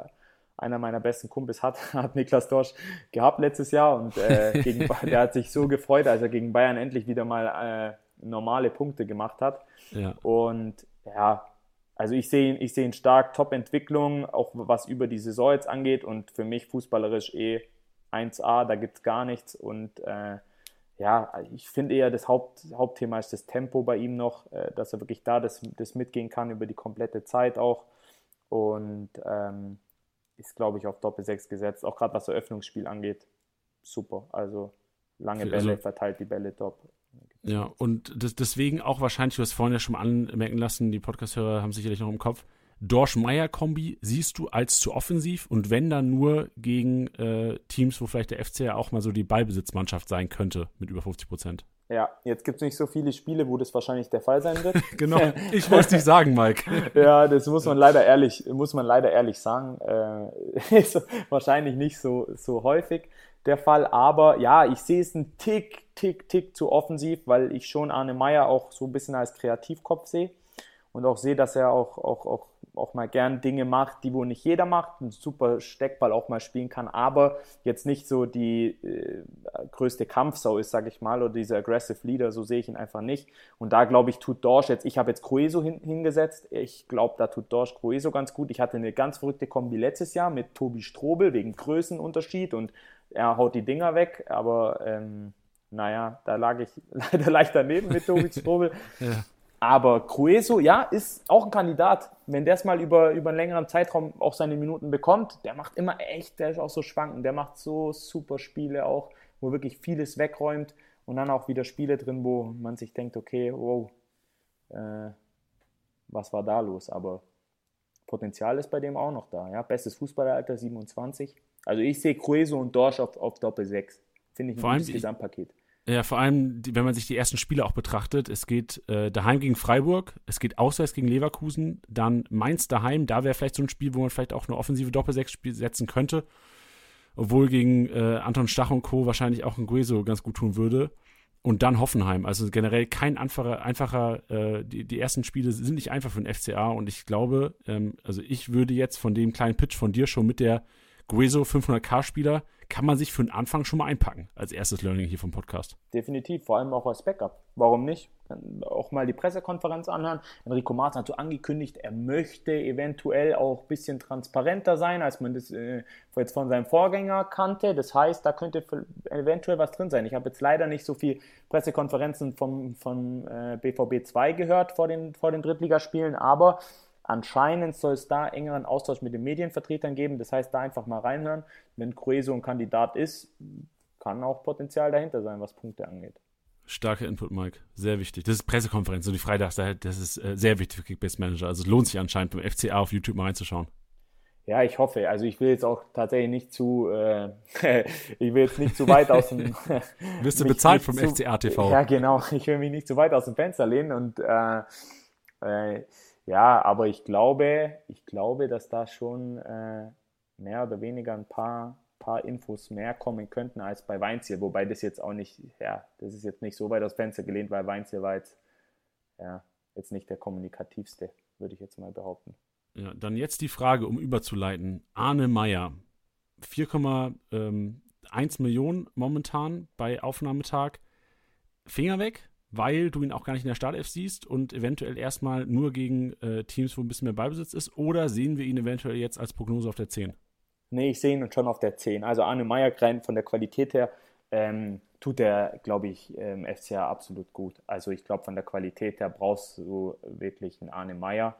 einer meiner besten Kumpels hat, hat Niklas Dorsch gehabt letztes Jahr und äh, gegen, der hat sich so gefreut, als er gegen Bayern endlich wieder mal äh, normale Punkte gemacht hat. Ja. Und ja, also ich sehe ihn, ich sehe ihn stark, Top-Entwicklung, auch was über die Saison jetzt angeht und für mich fußballerisch eh 1A, da gibt es gar nichts und äh, ja, ich finde eher das Haupt, Hauptthema ist das Tempo bei ihm noch, äh, dass er wirklich da das, das mitgehen kann über die komplette Zeit auch und ähm, ist, glaube ich, auf Doppel-6 gesetzt, auch gerade was Eröffnungsspiel angeht, super, also lange Bälle, also, verteilt die Bälle top. Ja, und das, deswegen auch wahrscheinlich, du hast vorhin ja schon mal anmerken lassen, die Podcast-Hörer haben sicherlich noch im Kopf, Dorsch-Meier-Kombi siehst du als zu offensiv und wenn dann nur gegen äh, Teams, wo vielleicht der FC ja auch mal so die Ballbesitzmannschaft sein könnte mit über 50 Prozent. Ja, jetzt gibt es nicht so viele Spiele, wo das wahrscheinlich der Fall sein wird. genau, ich wollte es nicht sagen, Mike. ja, das muss man leider ehrlich, muss man leider ehrlich sagen. Äh, ist wahrscheinlich nicht so, so häufig der Fall, aber ja, ich sehe es ein Tick, Tick, Tick zu offensiv, weil ich schon Arne Meyer auch so ein bisschen als Kreativkopf sehe und auch sehe, dass er auch, auch, auch, auch mal gern Dinge macht, die wohl nicht jeder macht, einen super Steckball auch mal spielen kann, aber jetzt nicht so die äh, größte Kampfsau ist, sage ich mal, oder dieser Aggressive Leader, so sehe ich ihn einfach nicht. Und da glaube ich, tut Dorsch jetzt, ich habe jetzt Crueso hin, hingesetzt, ich glaube, da tut Dorsch Crueso ganz gut. Ich hatte eine ganz verrückte Kombi letztes Jahr mit Tobi Strobel wegen Größenunterschied und er haut die Dinger weg, aber ähm, naja, da lag ich leider leicht daneben mit Tobi Strobel. ja. Aber Crueso, ja, ist auch ein Kandidat. Wenn der es mal über, über einen längeren Zeitraum auch seine Minuten bekommt, der macht immer echt, der ist auch so schwanken. Der macht so super Spiele auch, wo wirklich vieles wegräumt und dann auch wieder Spiele drin, wo man sich denkt, okay, wow, äh, was war da los? Aber Potenzial ist bei dem auch noch da. Ja? Bestes Fußballeralter 27. Also ich sehe Crueso und Dorsch auf, auf Doppel 6. Finde ich ein Vor gutes Gesamtpaket. Ja, vor allem, wenn man sich die ersten Spiele auch betrachtet, es geht äh, daheim gegen Freiburg, es geht auswärts gegen Leverkusen, dann Mainz daheim, da wäre vielleicht so ein Spiel, wo man vielleicht auch eine offensive Doppelsechs setzen könnte, obwohl gegen äh, Anton Stach und Co. wahrscheinlich auch ein Gueso ganz gut tun würde. Und dann Hoffenheim, also generell kein einfacher, einfacher äh, die, die ersten Spiele sind nicht einfach für den FCA und ich glaube, ähm, also ich würde jetzt von dem kleinen Pitch von dir schon mit der Gueso 500k-Spieler kann man sich für den Anfang schon mal einpacken, als erstes Learning hier vom Podcast. Definitiv, vor allem auch als Backup. Warum nicht? Auch mal die Pressekonferenz anhören. Enrico Martin hat so angekündigt, er möchte eventuell auch ein bisschen transparenter sein, als man das äh, jetzt von seinem Vorgänger kannte. Das heißt, da könnte eventuell was drin sein. Ich habe jetzt leider nicht so viel Pressekonferenzen vom, von äh, BVB 2 gehört vor den, vor den Drittligaspielen, aber Anscheinend soll es da engeren Austausch mit den Medienvertretern geben. Das heißt, da einfach mal reinhören. Wenn Crueso ein Kandidat ist, kann auch Potenzial dahinter sein, was Punkte angeht. Starker Input, Mike. Sehr wichtig. Das ist Pressekonferenz, so die Freitags, das ist äh, sehr wichtig für Kickbase Manager. Also es lohnt sich anscheinend beim FCA auf YouTube mal reinzuschauen. Ja, ich hoffe. Also ich will jetzt auch tatsächlich nicht zu, äh, ich will jetzt nicht zu weit aus dem. Wirst du bezahlt vom zu, FCA TV? Ja, genau. Ich will mich nicht zu weit aus dem Fenster lehnen und äh, äh, ja, aber ich glaube, ich glaube, dass da schon äh, mehr oder weniger ein paar, paar Infos mehr kommen könnten als bei Weinziel, wobei das jetzt auch nicht, ja, das ist jetzt nicht so weit aus Fenster gelehnt, weil Weinziel war jetzt, ja, jetzt nicht der kommunikativste, würde ich jetzt mal behaupten. Ja, dann jetzt die Frage, um überzuleiten. Arne Meyer, 4,1 ähm, Millionen momentan bei Aufnahmetag. Finger weg? Weil du ihn auch gar nicht in der Startelf siehst und eventuell erstmal nur gegen äh, Teams, wo ein bisschen mehr Ballbesitz ist? Oder sehen wir ihn eventuell jetzt als Prognose auf der 10? Nee, ich sehe ihn schon auf der 10. Also Arne Meyer rein von der Qualität her ähm, tut er, glaube ich, ähm, FCA absolut gut. Also ich glaube, von der Qualität her brauchst du wirklich einen Arne Meyer.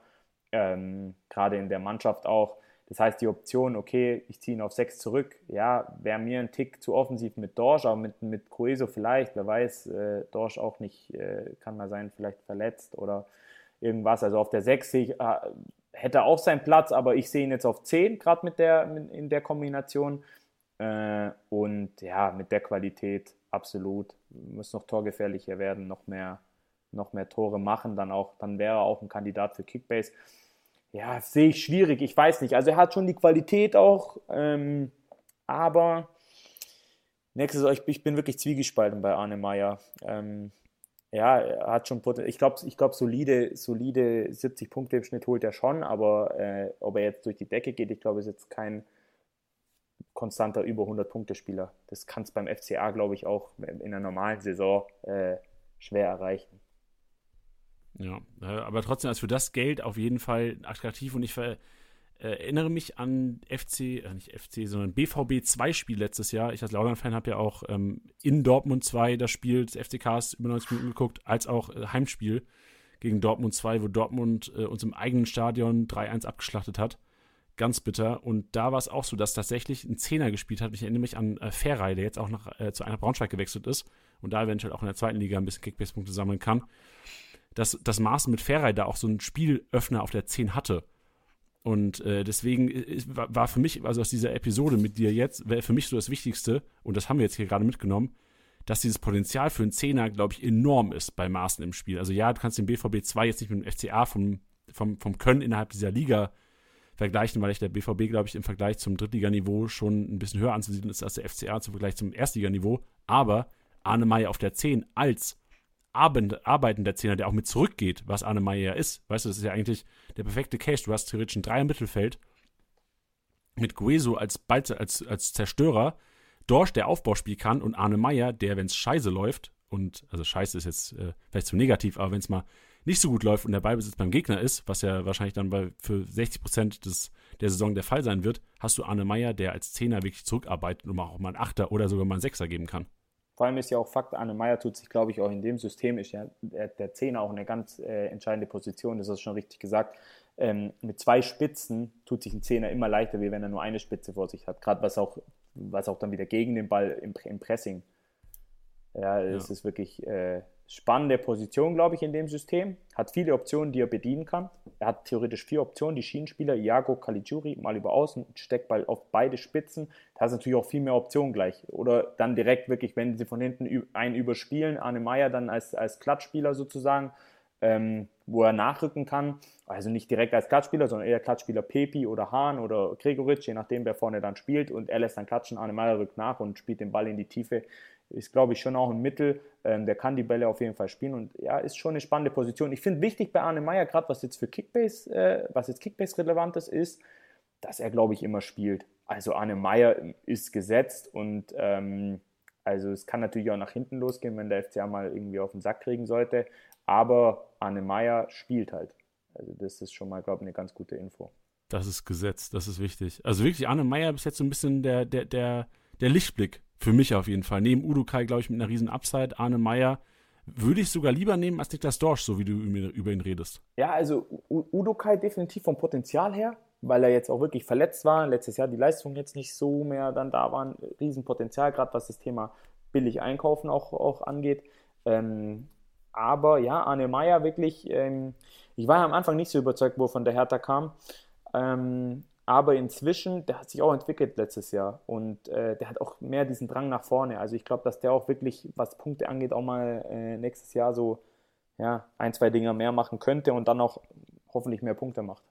Ähm, Gerade in der Mannschaft auch. Das heißt, die Option, okay, ich ziehe ihn auf 6 zurück, ja, wäre mir ein Tick zu offensiv mit Dorsch, aber mit, mit Coeso vielleicht, wer weiß, äh, Dorsch auch nicht, äh, kann mal sein, vielleicht verletzt oder irgendwas. Also auf der 6 sehe ich, äh, hätte auch seinen Platz, aber ich sehe ihn jetzt auf 10, gerade mit der, in der Kombination. Äh, und ja, mit der Qualität absolut. Muss noch torgefährlicher werden, noch mehr, noch mehr Tore machen, dann auch, dann wäre er auch ein Kandidat für Kickbase ja, sehe ich schwierig. Ich weiß nicht. Also er hat schon die Qualität auch, ähm, aber nächstes Jahr, ich, bin wirklich zwiegespalten bei Arne Meyer. Ähm, ja, er hat schon Potenzial. Ich glaube, ich glaub, solide, solide 70 Punkte im Schnitt holt er schon, aber äh, ob er jetzt durch die Decke geht, ich glaube, ist jetzt kein konstanter über 100 Punkte Spieler. Das kann es beim FCA, glaube ich, auch in einer normalen Saison äh, schwer erreichen. Ja, äh, aber trotzdem als für das Geld auf jeden Fall attraktiv und ich ver äh, erinnere mich an FC, äh, nicht FC, sondern BVB 2 Spiel letztes Jahr. Ich als Laudern-Fan habe ja auch ähm, in Dortmund 2 das Spiel des FCKs über 90 Minuten geguckt, als auch äh, Heimspiel gegen Dortmund 2, wo Dortmund äh, uns im eigenen Stadion 3-1 abgeschlachtet hat. Ganz bitter. Und da war es auch so, dass tatsächlich ein Zehner gespielt hat. Ich erinnere mich an äh, Ferrei, der jetzt auch nach, äh, zu einer Braunschweig gewechselt ist und da eventuell auch in der zweiten Liga ein bisschen Kickbase-Punkte sammeln kann dass das Maß mit Ferrei da auch so einen Spielöffner auf der 10 hatte. Und äh, deswegen ist, war für mich, also aus dieser Episode mit dir jetzt, wäre für mich so das Wichtigste, und das haben wir jetzt hier gerade mitgenommen, dass dieses Potenzial für einen Zehner, glaube ich, enorm ist bei Maßen im Spiel. Also ja, du kannst den BVB 2 jetzt nicht mit dem FCA vom, vom, vom Können innerhalb dieser Liga vergleichen, weil ich der BVB, glaube ich, im Vergleich zum Drittliganiveau schon ein bisschen höher anzusiedeln ist als der FCA zum Vergleich zum Erstliganiveau. Aber Arne Meyer auf der 10 als arbeitender Zehner, der auch mit zurückgeht, was Arne Meyer ja ist. Weißt du, das ist ja eigentlich der perfekte Case. Du hast theoretisch ein Dreier Mittelfeld mit Gueso als, als, als Zerstörer, Dorsch, der Aufbauspiel kann und Arne Meyer, der, wenn es scheiße läuft, und also scheiße ist jetzt äh, vielleicht zu negativ, aber wenn es mal nicht so gut läuft und der Ballbesitz beim Gegner ist, was ja wahrscheinlich dann bei, für 60 Prozent der Saison der Fall sein wird, hast du Arne Meyer, der als Zehner wirklich zurückarbeitet und auch mal einen Achter oder sogar mal einen Sechser geben kann. Vor allem ist ja auch Fakt, Arne Meyer tut sich, glaube ich, auch in dem System, ist ja der, der Zehner auch eine ganz äh, entscheidende Position, das hast du schon richtig gesagt. Ähm, mit zwei Spitzen tut sich ein Zehner immer leichter, wie wenn er nur eine Spitze vor sich hat. Gerade was auch, was auch dann wieder gegen den Ball im, im Pressing. Ja, es ja. ist wirklich äh, spannende Position, glaube ich, in dem System. Hat viele Optionen, die er bedienen kann. Er hat theoretisch vier Optionen. Die Schienenspieler, Iago Caligiuri, mal über außen, Steckball auf beide Spitzen. Da hast natürlich auch viel mehr Optionen gleich. Oder dann direkt wirklich, wenn sie von hinten einen überspielen, Arne Meyer dann als, als Klatschspieler sozusagen, ähm, wo er nachrücken kann. Also nicht direkt als Klatschspieler, sondern eher Klatschspieler Pepi oder Hahn oder Gregoritsch, je nachdem, wer vorne dann spielt. Und er lässt dann klatschen, Arne Meyer rückt nach und spielt den Ball in die Tiefe ist, glaube ich, schon auch ein Mittel. Ähm, der kann die Bälle auf jeden Fall spielen und ja, ist schon eine spannende Position. Ich finde wichtig bei Arne Meyer, gerade was jetzt für Kickbase, äh, was jetzt Kickbase relevantes ist, dass er, glaube ich, immer spielt. Also Arne Meyer ist gesetzt und ähm, also es kann natürlich auch nach hinten losgehen, wenn der FCA mal irgendwie auf den Sack kriegen sollte. Aber Arne Meyer spielt halt. Also das ist schon mal, glaube ich, eine ganz gute Info. Das ist gesetzt, das ist wichtig. Also wirklich, Arne Meyer ist jetzt so ein bisschen der, der, der, der Lichtblick für mich auf jeden Fall. Neben Udo Kai, glaube ich, mit einer riesen Upside. Arne Meyer würde ich sogar lieber nehmen als Niklas Dorsch, so wie du über ihn redest. Ja, also Udo Kai definitiv vom Potenzial her, weil er jetzt auch wirklich verletzt war. Letztes Jahr die Leistung jetzt nicht so mehr dann da waren. Riesenpotenzial, gerade was das Thema billig einkaufen auch, auch angeht. Ähm, aber ja, Arne Meyer wirklich, ähm, ich war ja am Anfang nicht so überzeugt, wo von der Hertha kam. Ähm, aber inzwischen, der hat sich auch entwickelt letztes Jahr und äh, der hat auch mehr diesen Drang nach vorne. Also ich glaube, dass der auch wirklich, was Punkte angeht, auch mal äh, nächstes Jahr so ja, ein, zwei Dinger mehr machen könnte und dann auch hoffentlich mehr Punkte macht.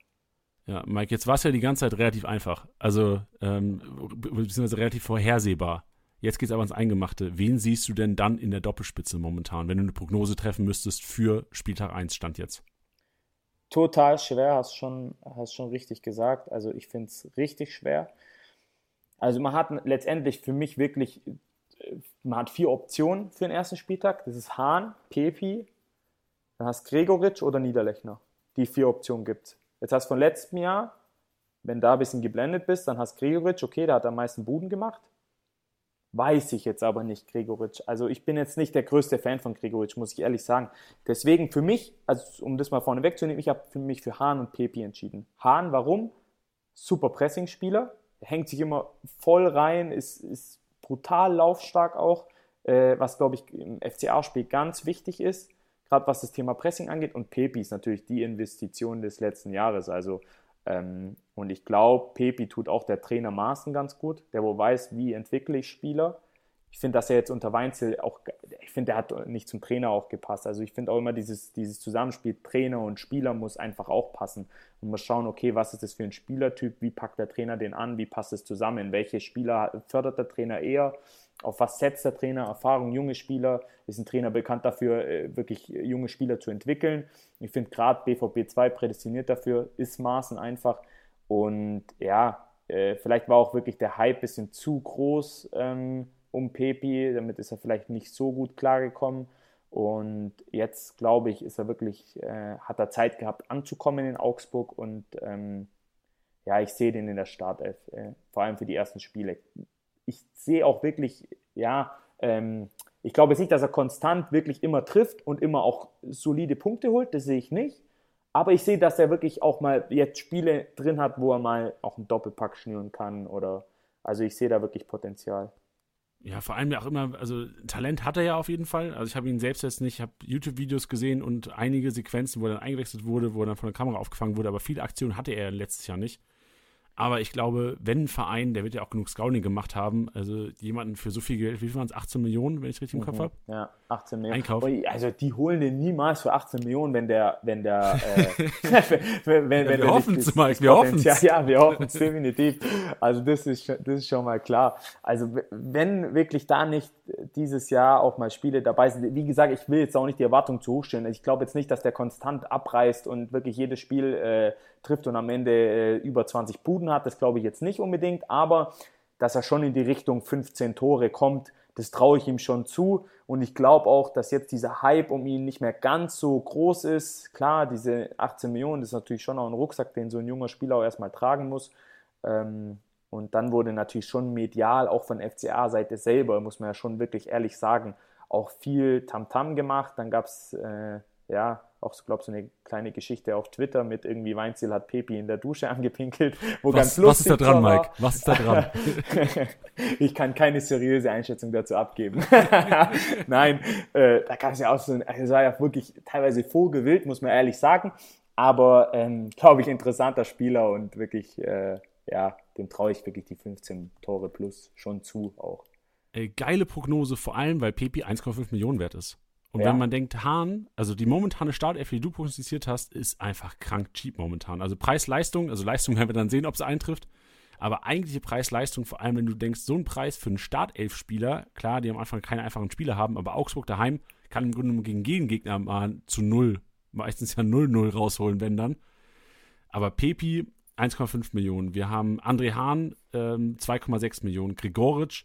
Ja, Mike, jetzt war es ja die ganze Zeit relativ einfach. Also, ähm, beziehungsweise relativ vorhersehbar. Jetzt geht es aber ans Eingemachte. Wen siehst du denn dann in der Doppelspitze momentan, wenn du eine Prognose treffen müsstest für Spieltag 1 Stand jetzt? total schwer, hast schon, hast schon richtig gesagt. Also ich finde es richtig schwer. Also man hat letztendlich für mich wirklich, man hat vier Optionen für den ersten Spieltag. Das ist Hahn, Pepi, dann hast Gregoritsch oder Niederlechner. Die vier Optionen gibt es. Jetzt hast du von letztem Jahr, wenn da ein bisschen geblendet bist, dann hast Gregoritsch, okay, der hat am meisten Buden gemacht. Weiß ich jetzt aber nicht, Gregoritsch. Also ich bin jetzt nicht der größte Fan von Gregoritsch, muss ich ehrlich sagen. Deswegen für mich, also um das mal vorne wegzunehmen, ich habe mich für Hahn und Pepi entschieden. Hahn, warum? Super Pressing-Spieler, hängt sich immer voll rein, ist, ist brutal laufstark auch, äh, was glaube ich im FCA-Spiel ganz wichtig ist, gerade was das Thema Pressing angeht. Und Pepi ist natürlich die Investition des letzten Jahres. Also ähm, und ich glaube, Pepi tut auch der Trainer Maaßen ganz gut, der wo weiß, wie entwickle ich Spieler. Ich finde, dass er jetzt unter Weinzel auch, ich finde, der hat nicht zum Trainer auch gepasst. Also ich finde auch immer dieses, dieses Zusammenspiel Trainer und Spieler muss einfach auch passen. Man muss schauen, okay, was ist das für ein Spielertyp, wie packt der Trainer den an, wie passt es zusammen, welche Spieler fördert der Trainer eher, auf was setzt der Trainer, Erfahrung, junge Spieler, ist ein Trainer bekannt dafür, äh, wirklich junge Spieler zu entwickeln. Ich finde gerade BVB 2 prädestiniert dafür, ist Maßen einfach. Und ja, äh, vielleicht war auch wirklich der Hype ein bisschen zu groß ähm, um Pepi, damit ist er vielleicht nicht so gut klargekommen. Und jetzt, glaube ich, ist er wirklich, äh, hat er Zeit gehabt anzukommen in Augsburg und ähm, ja, ich sehe den in der Startelf, äh, vor allem für die ersten Spiele. Ich sehe auch wirklich, ja, ähm, ich glaube jetzt nicht, dass er konstant wirklich immer trifft und immer auch solide Punkte holt, das sehe ich nicht. Aber ich sehe, dass er wirklich auch mal jetzt Spiele drin hat, wo er mal auch einen Doppelpack schnüren kann oder also ich sehe da wirklich Potenzial. Ja, vor allem auch immer, also Talent hat er ja auf jeden Fall. Also ich habe ihn selbst jetzt nicht, ich habe YouTube-Videos gesehen und einige Sequenzen, wo er dann eingewechselt wurde, wo er dann von der Kamera aufgefangen wurde, aber viele Aktionen hatte er letztes Jahr nicht. Aber ich glaube, wenn ein Verein, der wird ja auch genug Scouting gemacht haben, also jemanden für so viel Geld, wie viel waren es, 18 Millionen, wenn ich richtig im Kopf Mhm. habe? Ja, 18 Millionen. Einkauf. Also die holen den niemals für 18 Millionen, wenn der, wenn der, äh, wenn, wenn, wenn wir der hoffen's, nicht das- Mike, wir hoffen's. Potenzial- Ja, wir hoffen es definitiv. Also das ist, schon- das ist schon mal klar. Also wenn wirklich da nicht dieses Jahr auch mal Spiele dabei sind, wie gesagt, ich will jetzt auch nicht die Erwartung zu hoch stellen. Ich glaube jetzt nicht, dass der konstant abreißt und wirklich jedes Spiel äh, trifft und am Ende äh, über 20 Buden hat. Das glaube ich jetzt nicht unbedingt, aber dass er schon in die Richtung 15 Tore kommt, das traue ich ihm schon zu. Und ich glaube auch, dass jetzt dieser Hype um ihn nicht mehr ganz so groß ist. Klar, diese 18 Millionen, das ist natürlich schon auch ein Rucksack, den so ein junger Spieler auch erstmal tragen muss. Ähm, und dann wurde natürlich schon medial, auch von FCA-Seite selber, muss man ja schon wirklich ehrlich sagen, auch viel Tamtam gemacht. Dann gab es, äh, ja, auch, glaube so eine kleine Geschichte auf Twitter mit irgendwie Weinziel hat Pepi in der Dusche angepinkelt, wo ganz Was, lustig was ist da dran, war. Mike? Was ist da dran? ich kann keine seriöse Einschätzung dazu abgeben. Nein, äh, da gab es ja auch so ein, also es war ja wirklich teilweise vogelwild, muss man ehrlich sagen. Aber, ähm, glaube ich, interessanter Spieler und wirklich, äh, ja, dem traue ich wirklich die 15 Tore plus schon zu auch. Äh, geile Prognose, vor allem, weil Pepi 1,5 Millionen wert ist. Und Ja. wenn man denkt, Hahn, also die momentane Startelf, die du prognostiziert hast, ist einfach krank cheap momentan. Also Preis-Leistung, also Leistung werden wir dann sehen, ob es eintrifft. Aber eigentliche Preis-Leistung, vor allem wenn du denkst, so ein Preis für einen Startelf-Spieler, klar, die am Anfang keine einfachen Spieler haben, aber Augsburg daheim kann im Grunde genommen gegen jeden Gegner mal zu null, meistens ja 0-0 rausholen, wenn dann. Aber Pepi 1,5 Millionen. Wir haben André Hahn ähm, 2,6 Millionen. Gregoritsch,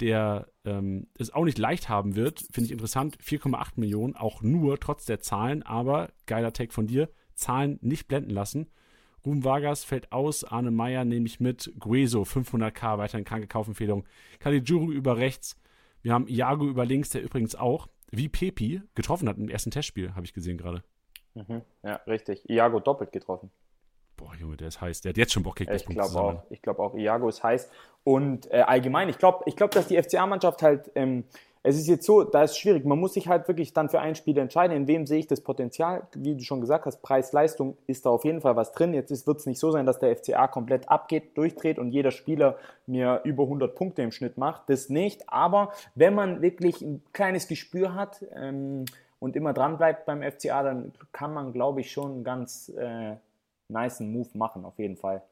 der ähm, es auch nicht leicht haben wird, finde ich interessant, 4,8 Millionen, auch nur trotz der Zahlen, aber geiler Take von dir, Zahlen nicht blenden lassen. Ruben Vargas fällt aus, Arne Meyer nehme ich mit, Gueso 500k, weiterhin kranke Kaufempfehlung, Caligiuri über rechts, wir haben Iago über links, der übrigens auch, wie Pepi, getroffen hat im ersten Testspiel, habe ich gesehen gerade. Mhm. Ja, richtig. Iago doppelt getroffen. Boah, Junge, der ist heiß. Der hat jetzt schon Bock, Ich Kickbase-Punkte glaube zu sammeln. auch. Ich glaube auch, Iago ist heiß. Und äh, allgemein, ich glaube, ich glaub, dass die FCA-Mannschaft halt, ähm, es ist jetzt so, da ist schwierig. Man muss sich halt wirklich dann für ein Spiel entscheiden, in wem sehe ich das Potenzial. Wie du schon gesagt hast, Preis-Leistung ist da auf jeden Fall was drin. Jetzt wird es nicht so sein, dass der FCA komplett abgeht, durchdreht und jeder Spieler mir über 100 Punkte im Schnitt macht. Das nicht. Aber wenn man wirklich ein kleines Gespür hat ähm, und immer dran bleibt beim FCA, dann kann man, glaube ich, schon einen ganz äh, nice Move machen, auf jeden Fall.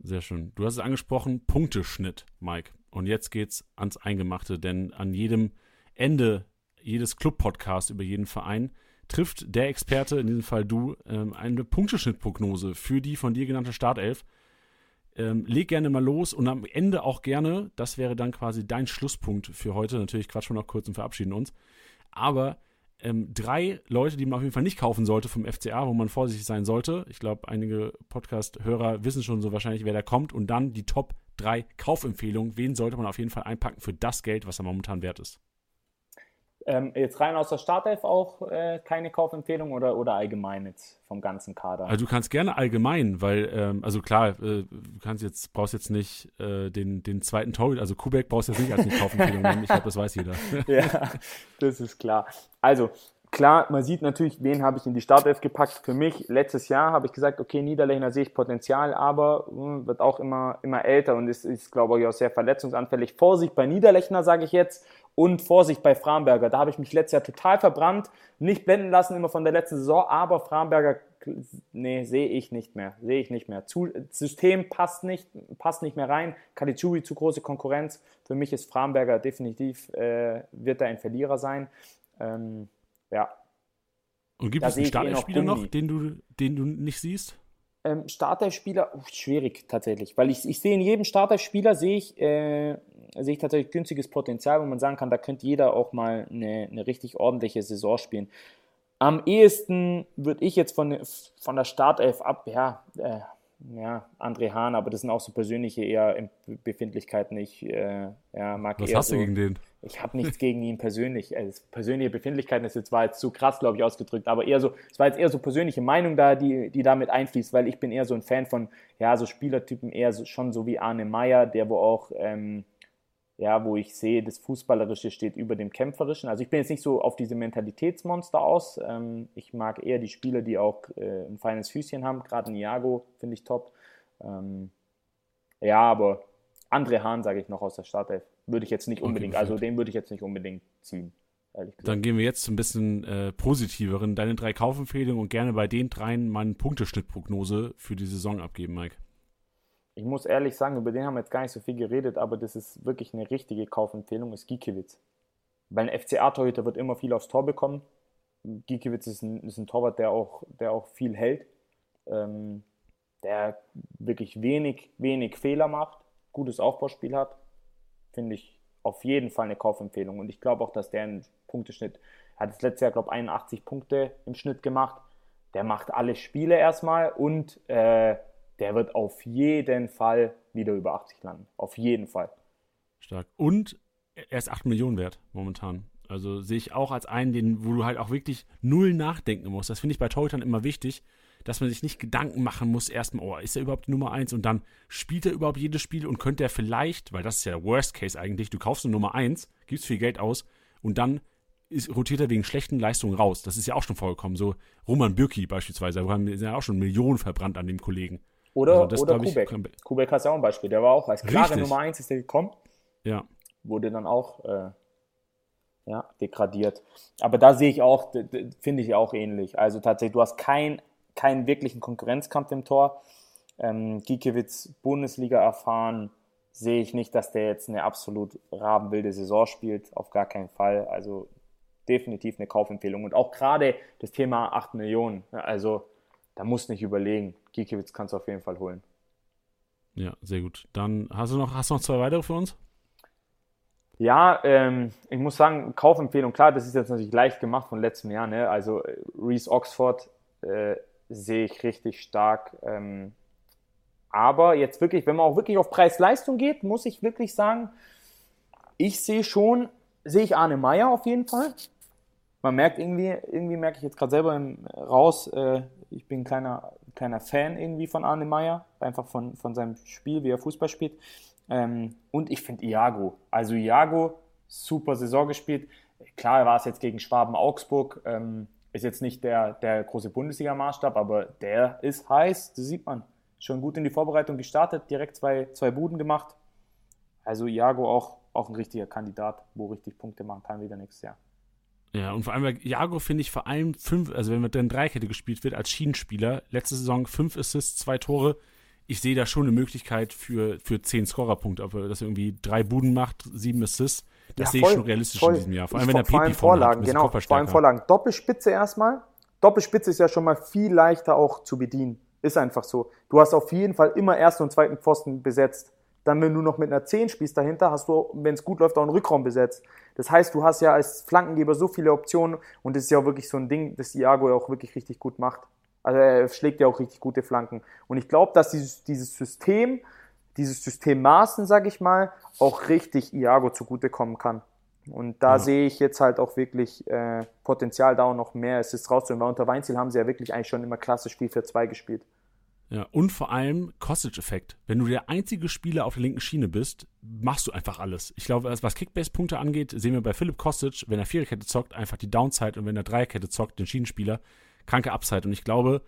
Sehr schön. Du hast es angesprochen, Punkteschnitt, Mike. Und jetzt geht's ans Eingemachte, denn an jedem Ende jedes Club-Podcast über jeden Verein trifft der Experte, in diesem Fall du, ähm, eine Punkteschnittprognose für die von dir genannte Startelf. Ähm, leg gerne mal los und am Ende auch gerne, das wäre dann quasi dein Schlusspunkt für heute. Natürlich quatschen wir noch kurz und verabschieden uns. Aber ähm, drei Leute, die man auf jeden Fall nicht kaufen sollte vom FCA, wo man vorsichtig sein sollte. Ich glaube, einige Podcast-Hörer wissen schon so wahrscheinlich, wer da kommt. Und dann die Top 3 Kaufempfehlungen. Wen sollte man auf jeden Fall einpacken für das Geld, was er momentan wert ist? Ähm, jetzt rein aus der Startelf auch äh, keine Kaufempfehlung oder, oder allgemein jetzt vom ganzen Kader? Also du kannst gerne allgemein, weil, ähm, also klar, äh, du kannst jetzt, brauchst jetzt nicht äh, den, den zweiten Torhüter, also Kubek brauchst du jetzt nicht als eine Kaufempfehlung nennen. Ich glaube, das weiß jeder. ja, das ist klar. Also, klar, man sieht natürlich, wen habe ich in die Startelf gepackt. Für mich, letztes Jahr habe ich gesagt, okay, Niederlechner sehe ich Potenzial, aber mh, wird auch immer, immer älter und ist, ist, glaube ich, auch sehr verletzungsanfällig. Vorsicht bei Niederlechner, sage ich jetzt, und Vorsicht bei Framberger. Da habe ich mich letztes Jahr total verbrannt, nicht blenden lassen immer von der letzten Saison, aber Framberger, nee, sehe ich nicht mehr, sehe ich nicht mehr. Zu, System passt nicht, passt nicht mehr rein. Kalichuri zu große Konkurrenz. Für mich ist Framberger definitiv, äh, wird er ein Verlierer sein. Ähm, ja. Und gibt Da es einen eh noch Startelfspieler noch, Gummi. den du, den du nicht siehst? Ähm, Startelfspieler, uh, schwierig tatsächlich, weil ich, ich sehe in jedem Startelfspieler sehe ich, äh, sehe ich tatsächlich günstiges Potenzial, wo man sagen kann, da könnte jeder auch mal eine, eine richtig ordentliche Saison spielen. Am ehesten würde ich jetzt von, von der Startelf ab, ja, äh, ja, André Hahn, aber das sind auch so persönliche eher Befindlichkeiten. Ich äh, ja, mag Was eher hast so, du gegen den? Ich habe nichts gegen ihn persönlich. Also persönliche Befindlichkeiten ist jetzt zwar jetzt zu krass, glaube ich, ausgedrückt, aber eher so, es war jetzt eher so persönliche Meinung da, die, die damit einfließt, weil ich bin eher so ein Fan von, ja, so Spielertypen, eher so, schon so wie Arne Meyer, der wo auch, ähm, ja, wo ich sehe, das Fußballerische steht über dem Kämpferischen. Also ich bin jetzt nicht so auf diese Mentalitätsmonster aus. Ähm, ich mag eher die Spieler, die auch äh, ein feines Füßchen haben. Gerade Niago finde ich top. Ähm, ja, aber André Hahn, sage ich noch aus der Startelf, würde ich jetzt nicht unbedingt, okay, also den würde ich jetzt nicht unbedingt ziehen. Dann gehen wir jetzt zu ein bisschen äh, positiveren. Deine drei Kaufempfehlungen und gerne bei den dreien meine Punkteschnittprognose für die Saison abgeben, Mike. Ich muss ehrlich sagen, über den haben wir jetzt gar nicht so viel geredet, aber das ist wirklich eine richtige Kaufempfehlung, ist Gikiewicz. Weil ein FCA-Torhüter wird immer viel aufs Tor bekommen. Gikiewicz ist ein, ist ein Torwart, der auch, der auch viel hält, ähm, der wirklich wenig, wenig Fehler macht, gutes Aufbauspiel hat. Finde ich auf jeden Fall eine Kaufempfehlung. Und ich glaube auch, dass der einen Punkteschnitt, hat das letzte Jahr, glaube ich, 81 Punkte im Schnitt gemacht. Der macht alle Spiele erstmal und äh, der wird auf jeden Fall wieder über 80 landen. Auf jeden Fall. Stark. Und er ist 8 Millionen wert momentan. Also sehe ich auch als einen, den, wo du halt auch wirklich null nachdenken musst. Das finde ich bei Torhütern immer wichtig, dass man sich nicht Gedanken machen muss, erstmal, oh, ist er überhaupt die Nummer 1 und dann spielt er überhaupt jedes Spiel und könnte er vielleicht, weil das ist ja der Worst Case eigentlich, du kaufst eine Nummer 1, gibst viel Geld aus und dann ist, rotiert er wegen schlechten Leistungen raus. Das ist ja auch schon vorgekommen. So Roman Bürki beispielsweise, wir haben ja auch schon Millionen verbrannt an dem Kollegen. Oder, also das, oder Kubek. Ich, Kubek hast ja auch ein Beispiel. Der war auch als klare Richtig. Nummer 1 ist der gekommen. Ja. Wurde dann auch äh, ja, degradiert. Aber da sehe ich auch, finde ich auch ähnlich. Also tatsächlich, du hast kein, keinen wirklichen Konkurrenzkampf im Tor. Ähm, Giekewitz Bundesliga erfahren, sehe ich nicht, dass der jetzt eine absolut rabenwilde Saison spielt. Auf gar keinen Fall. Also definitiv eine Kaufempfehlung. Und auch gerade das Thema 8 Millionen. Also da musst du nicht überlegen. Gikiewicz kannst du auf jeden Fall holen. Ja, sehr gut. Dann hast du noch, hast du noch zwei weitere für uns? Ja, ähm, ich muss sagen, Kaufempfehlung, klar, das ist jetzt natürlich leicht gemacht von letztem Jahr. Ne? Also äh, Reese Oxford äh, sehe ich richtig stark. Ähm, aber jetzt wirklich, wenn man auch wirklich auf Preis-Leistung geht, muss ich wirklich sagen, ich sehe schon, sehe ich Arne Meyer auf jeden Fall. Man merkt irgendwie, irgendwie merke ich jetzt gerade selber raus, äh, ich bin ein kleiner, kleiner Fan irgendwie von Arne Meyer, einfach von, von seinem Spiel, wie er Fußball spielt. Ähm, und ich finde Iago. Also Iago, super Saison gespielt. Klar war es jetzt gegen Schwaben Augsburg, ähm, ist jetzt nicht der, der große Bundesliga-Maßstab, aber der ist heiß, das sieht man. Schon gut in die Vorbereitung gestartet, direkt zwei, zwei Buden gemacht. Also Iago auch, auch ein richtiger Kandidat, wo richtig Punkte machen kann wieder nächstes Jahr. Ja, und vor allem bei Jago finde ich vor allem fünf, also wenn mit der Dreikette gespielt wird als Schienenspieler, letzte Saison fünf Assists, zwei Tore. Ich sehe da schon eine Möglichkeit für, für zehn Scorerpunkte, ob er das irgendwie drei Buden macht, sieben Assists. Das ja, sehe ich schon realistisch voll. in diesem Jahr. Vor allem, wenn er Pepi Vorlagen, hat, genau, vor allem Vorlagen. Doppelspitze erstmal. Doppelspitze ist ja schon mal viel leichter auch zu bedienen. Ist einfach so. Du hast auf jeden Fall immer ersten und zweiten Pfosten besetzt. Dann, wenn du noch mit einer 10 spielst dahinter, hast du, wenn es gut läuft, auch einen Rückraum besetzt. Das heißt, du hast ja als Flankengeber so viele Optionen und das ist ja auch wirklich so ein Ding, das Iago ja auch wirklich richtig gut macht. Also er schlägt ja auch richtig gute Flanken. Und ich glaube, dass dieses, dieses System, dieses System Maßen, sag ich mal, auch richtig Iago zugutekommen kann. Und da ja. sehe ich jetzt halt auch wirklich äh, Potenzial da und noch mehr Assists rauszuholen, weil unter Weinziel haben sie ja wirklich eigentlich schon immer klasse Spiel für zwei gespielt. Ja, und vor allem Kostic-Effekt. Wenn du der einzige Spieler auf der linken Schiene bist, machst du einfach alles. Ich glaube, was Kickbase-Punkte angeht, sehen wir bei Philipp Kostic, wenn er Viererkette zockt, einfach die Downside und wenn er Dreierkette zockt, den Schienenspieler, kranke Upside. Und ich glaube,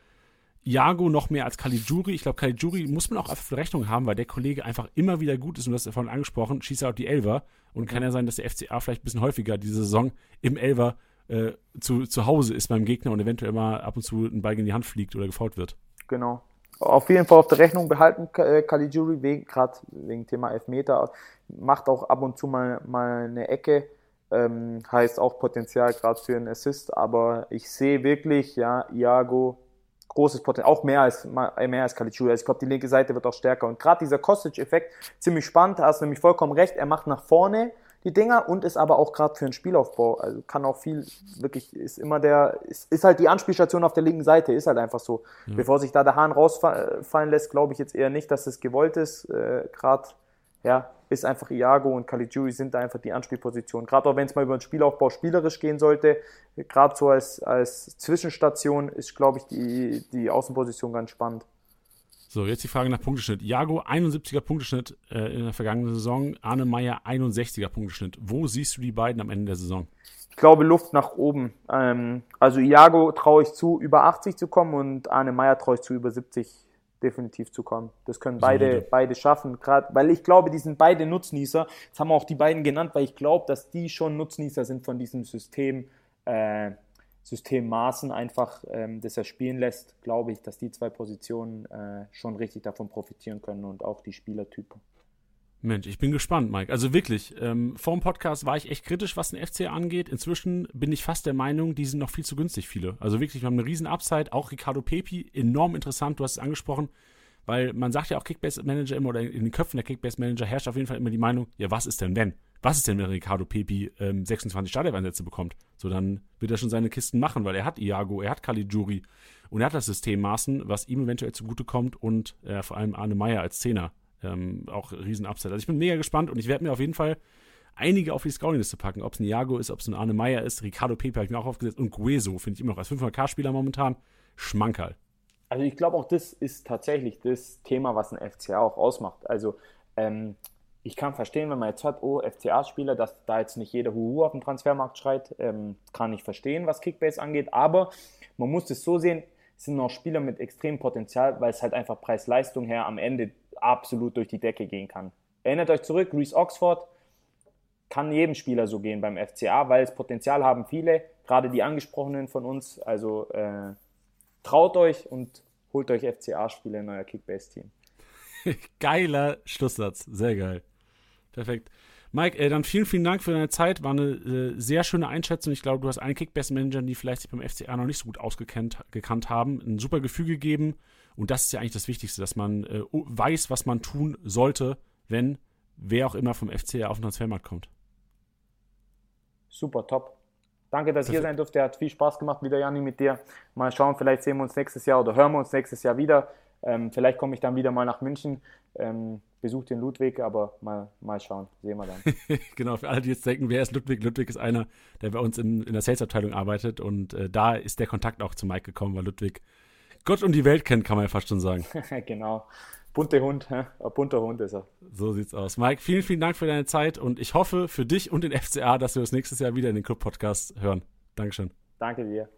Jago noch mehr als Caligiuri. Ich glaube, Caligiuri muss man auch für Rechnung haben, weil der Kollege einfach immer wieder gut ist und du hast vorhin angesprochen, schießt er auf die Elver. Und kann ja sein, dass der FCA vielleicht ein bisschen häufiger diese Saison im Elver äh, zu, zu Hause ist beim Gegner und eventuell mal ab und zu ein Ball in die Hand fliegt oder gefault wird. Genau auf jeden Fall auf der Rechnung behalten, äh, Caligiuri, wegen, gerade wegen Thema Elfmeter, macht auch ab und zu mal, mal eine Ecke, ähm, heißt auch Potenzial gerade für einen Assist, aber ich sehe wirklich, ja, Iago, großes Potenzial, auch mehr als, mehr als Caligiuri, also ich glaube, die linke Seite wird auch stärker und gerade dieser Kostic-Effekt, ziemlich spannend, da hast du nämlich vollkommen recht, er macht nach vorne, die Dinger und ist aber auch gerade für den Spielaufbau, also kann auch viel, wirklich, ist immer der, ist, ist halt die Anspielstation auf der linken Seite, ist halt einfach so. Mhm. Bevor sich da der Hahn rausfallen lässt, glaube ich jetzt eher nicht, dass es gewollt ist. Äh, gerade, ja, ist einfach Iago und Caligiuri sind da einfach die Anspielpositionen. Gerade auch wenn es mal über den Spielaufbau spielerisch gehen sollte, gerade so als, als Zwischenstation ist, glaube ich, die, die Außenposition ganz spannend. So, jetzt die Frage nach Punkteschnitt. Jago 71er Punkteschnitt äh, in der vergangenen Saison, Arne Meyer 61er Punkteschnitt. Wo siehst du die beiden am Ende der Saison? Ich glaube Luft nach oben. Ähm, also Iago traue ich zu, über 80 zu kommen und Arne Meyer traue ich zu, über 70 definitiv zu kommen. Das können beide, Solide. beide schaffen, gerade weil ich glaube, die sind beide Nutznießer. Jetzt haben wir auch die beiden genannt, weil ich glaube, dass die schon Nutznießer sind von diesem System. Äh, System Maßen einfach, ähm, das er spielen lässt, glaube ich, dass die zwei Positionen äh, schon richtig davon profitieren können und auch die Spielertypen. Mensch, ich bin gespannt, Mike. Also wirklich, ähm, vor dem Podcast war ich echt kritisch, was den FC angeht. Inzwischen bin ich fast der Meinung, die sind noch viel zu günstig, viele. Also wirklich, wir haben eine riesen Upside. Auch Ricardo Pepi, enorm interessant, du hast es angesprochen. Weil man sagt ja auch Kickbase-Manager immer, oder in den Köpfen der Kickbase-Manager herrscht auf jeden Fall immer die Meinung, ja, was ist denn wenn? was ist denn, wenn Ricardo Pepi ähm, 26 Startelf-Einsätze bekommt? So, dann wird er schon seine Kisten machen, weil er hat Iago, er hat Caligiuri und er hat das System Maßen, was ihm eventuell zugutekommt und äh, vor allem Arne Meyer als Zehner ähm, auch riesen Upside. Also ich bin mega gespannt und ich werde mir auf jeden Fall einige auf die Scouting-Liste packen. Ob es ein Iago ist, ob es ein Arne Meyer ist, Ricardo Pepe habe ich mir auch aufgesetzt und Gueso finde ich immer noch als 500k-Spieler momentan Schmankerl. Also ich glaube auch das ist tatsächlich das Thema, was ein FCA auch ausmacht. Also ähm, ich kann verstehen, wenn man jetzt hat, oh, FCA-Spieler, dass da jetzt nicht jeder Huhu auf dem Transfermarkt schreit, ähm, kann ich verstehen, was Kickbase angeht, aber man muss es so sehen, sind noch Spieler mit extremem Potenzial, weil es halt einfach Preis-Leistung her am Ende absolut durch die Decke gehen kann. Erinnert euch zurück, Reese Oxford kann jedem Spieler so gehen beim FCA, weil es Potenzial haben viele, gerade die angesprochenen von uns, also äh, traut euch und holt euch FCA-Spieler in euer Kickbase-Team. Geiler Schlusssatz, sehr geil. Perfekt. Mike, äh, dann vielen, vielen Dank für deine Zeit. War eine äh, sehr schöne Einschätzung. Ich glaube, du hast einen Kickbase-Manager, die vielleicht sich beim FCA noch nicht so gut ausgekannt gekannt haben, ein super Gefühl gegeben. Und das ist ja eigentlich das Wichtigste, dass man äh, weiß, was man tun sollte, wenn wer auch immer vom FCA auf den Transfermarkt kommt. Super, top. Danke, dass ihr hier sein durfte. Hat viel Spaß gemacht wieder, Janni, mit dir. Mal schauen, vielleicht sehen wir uns nächstes Jahr oder hören wir uns nächstes Jahr wieder. Ähm, vielleicht komme ich dann wieder mal nach München, ähm, besuche den Ludwig, aber mal, mal schauen, sehen wir dann. genau, für alle, die jetzt denken, wer ist Ludwig? Ludwig ist einer, der bei uns in, in der Sales-Abteilung arbeitet und äh, da ist der Kontakt auch zu Mike gekommen, weil Ludwig Gott und die Welt kennt, kann man ja fast schon sagen. genau. Bunter Hund, hä? ein bunter Hund ist er. So sieht's aus. Mike, vielen, vielen Dank für deine Zeit und ich hoffe für dich und den FCA, dass wir uns nächstes Jahr wieder in den Club-Podcast hören. Dankeschön. Danke dir.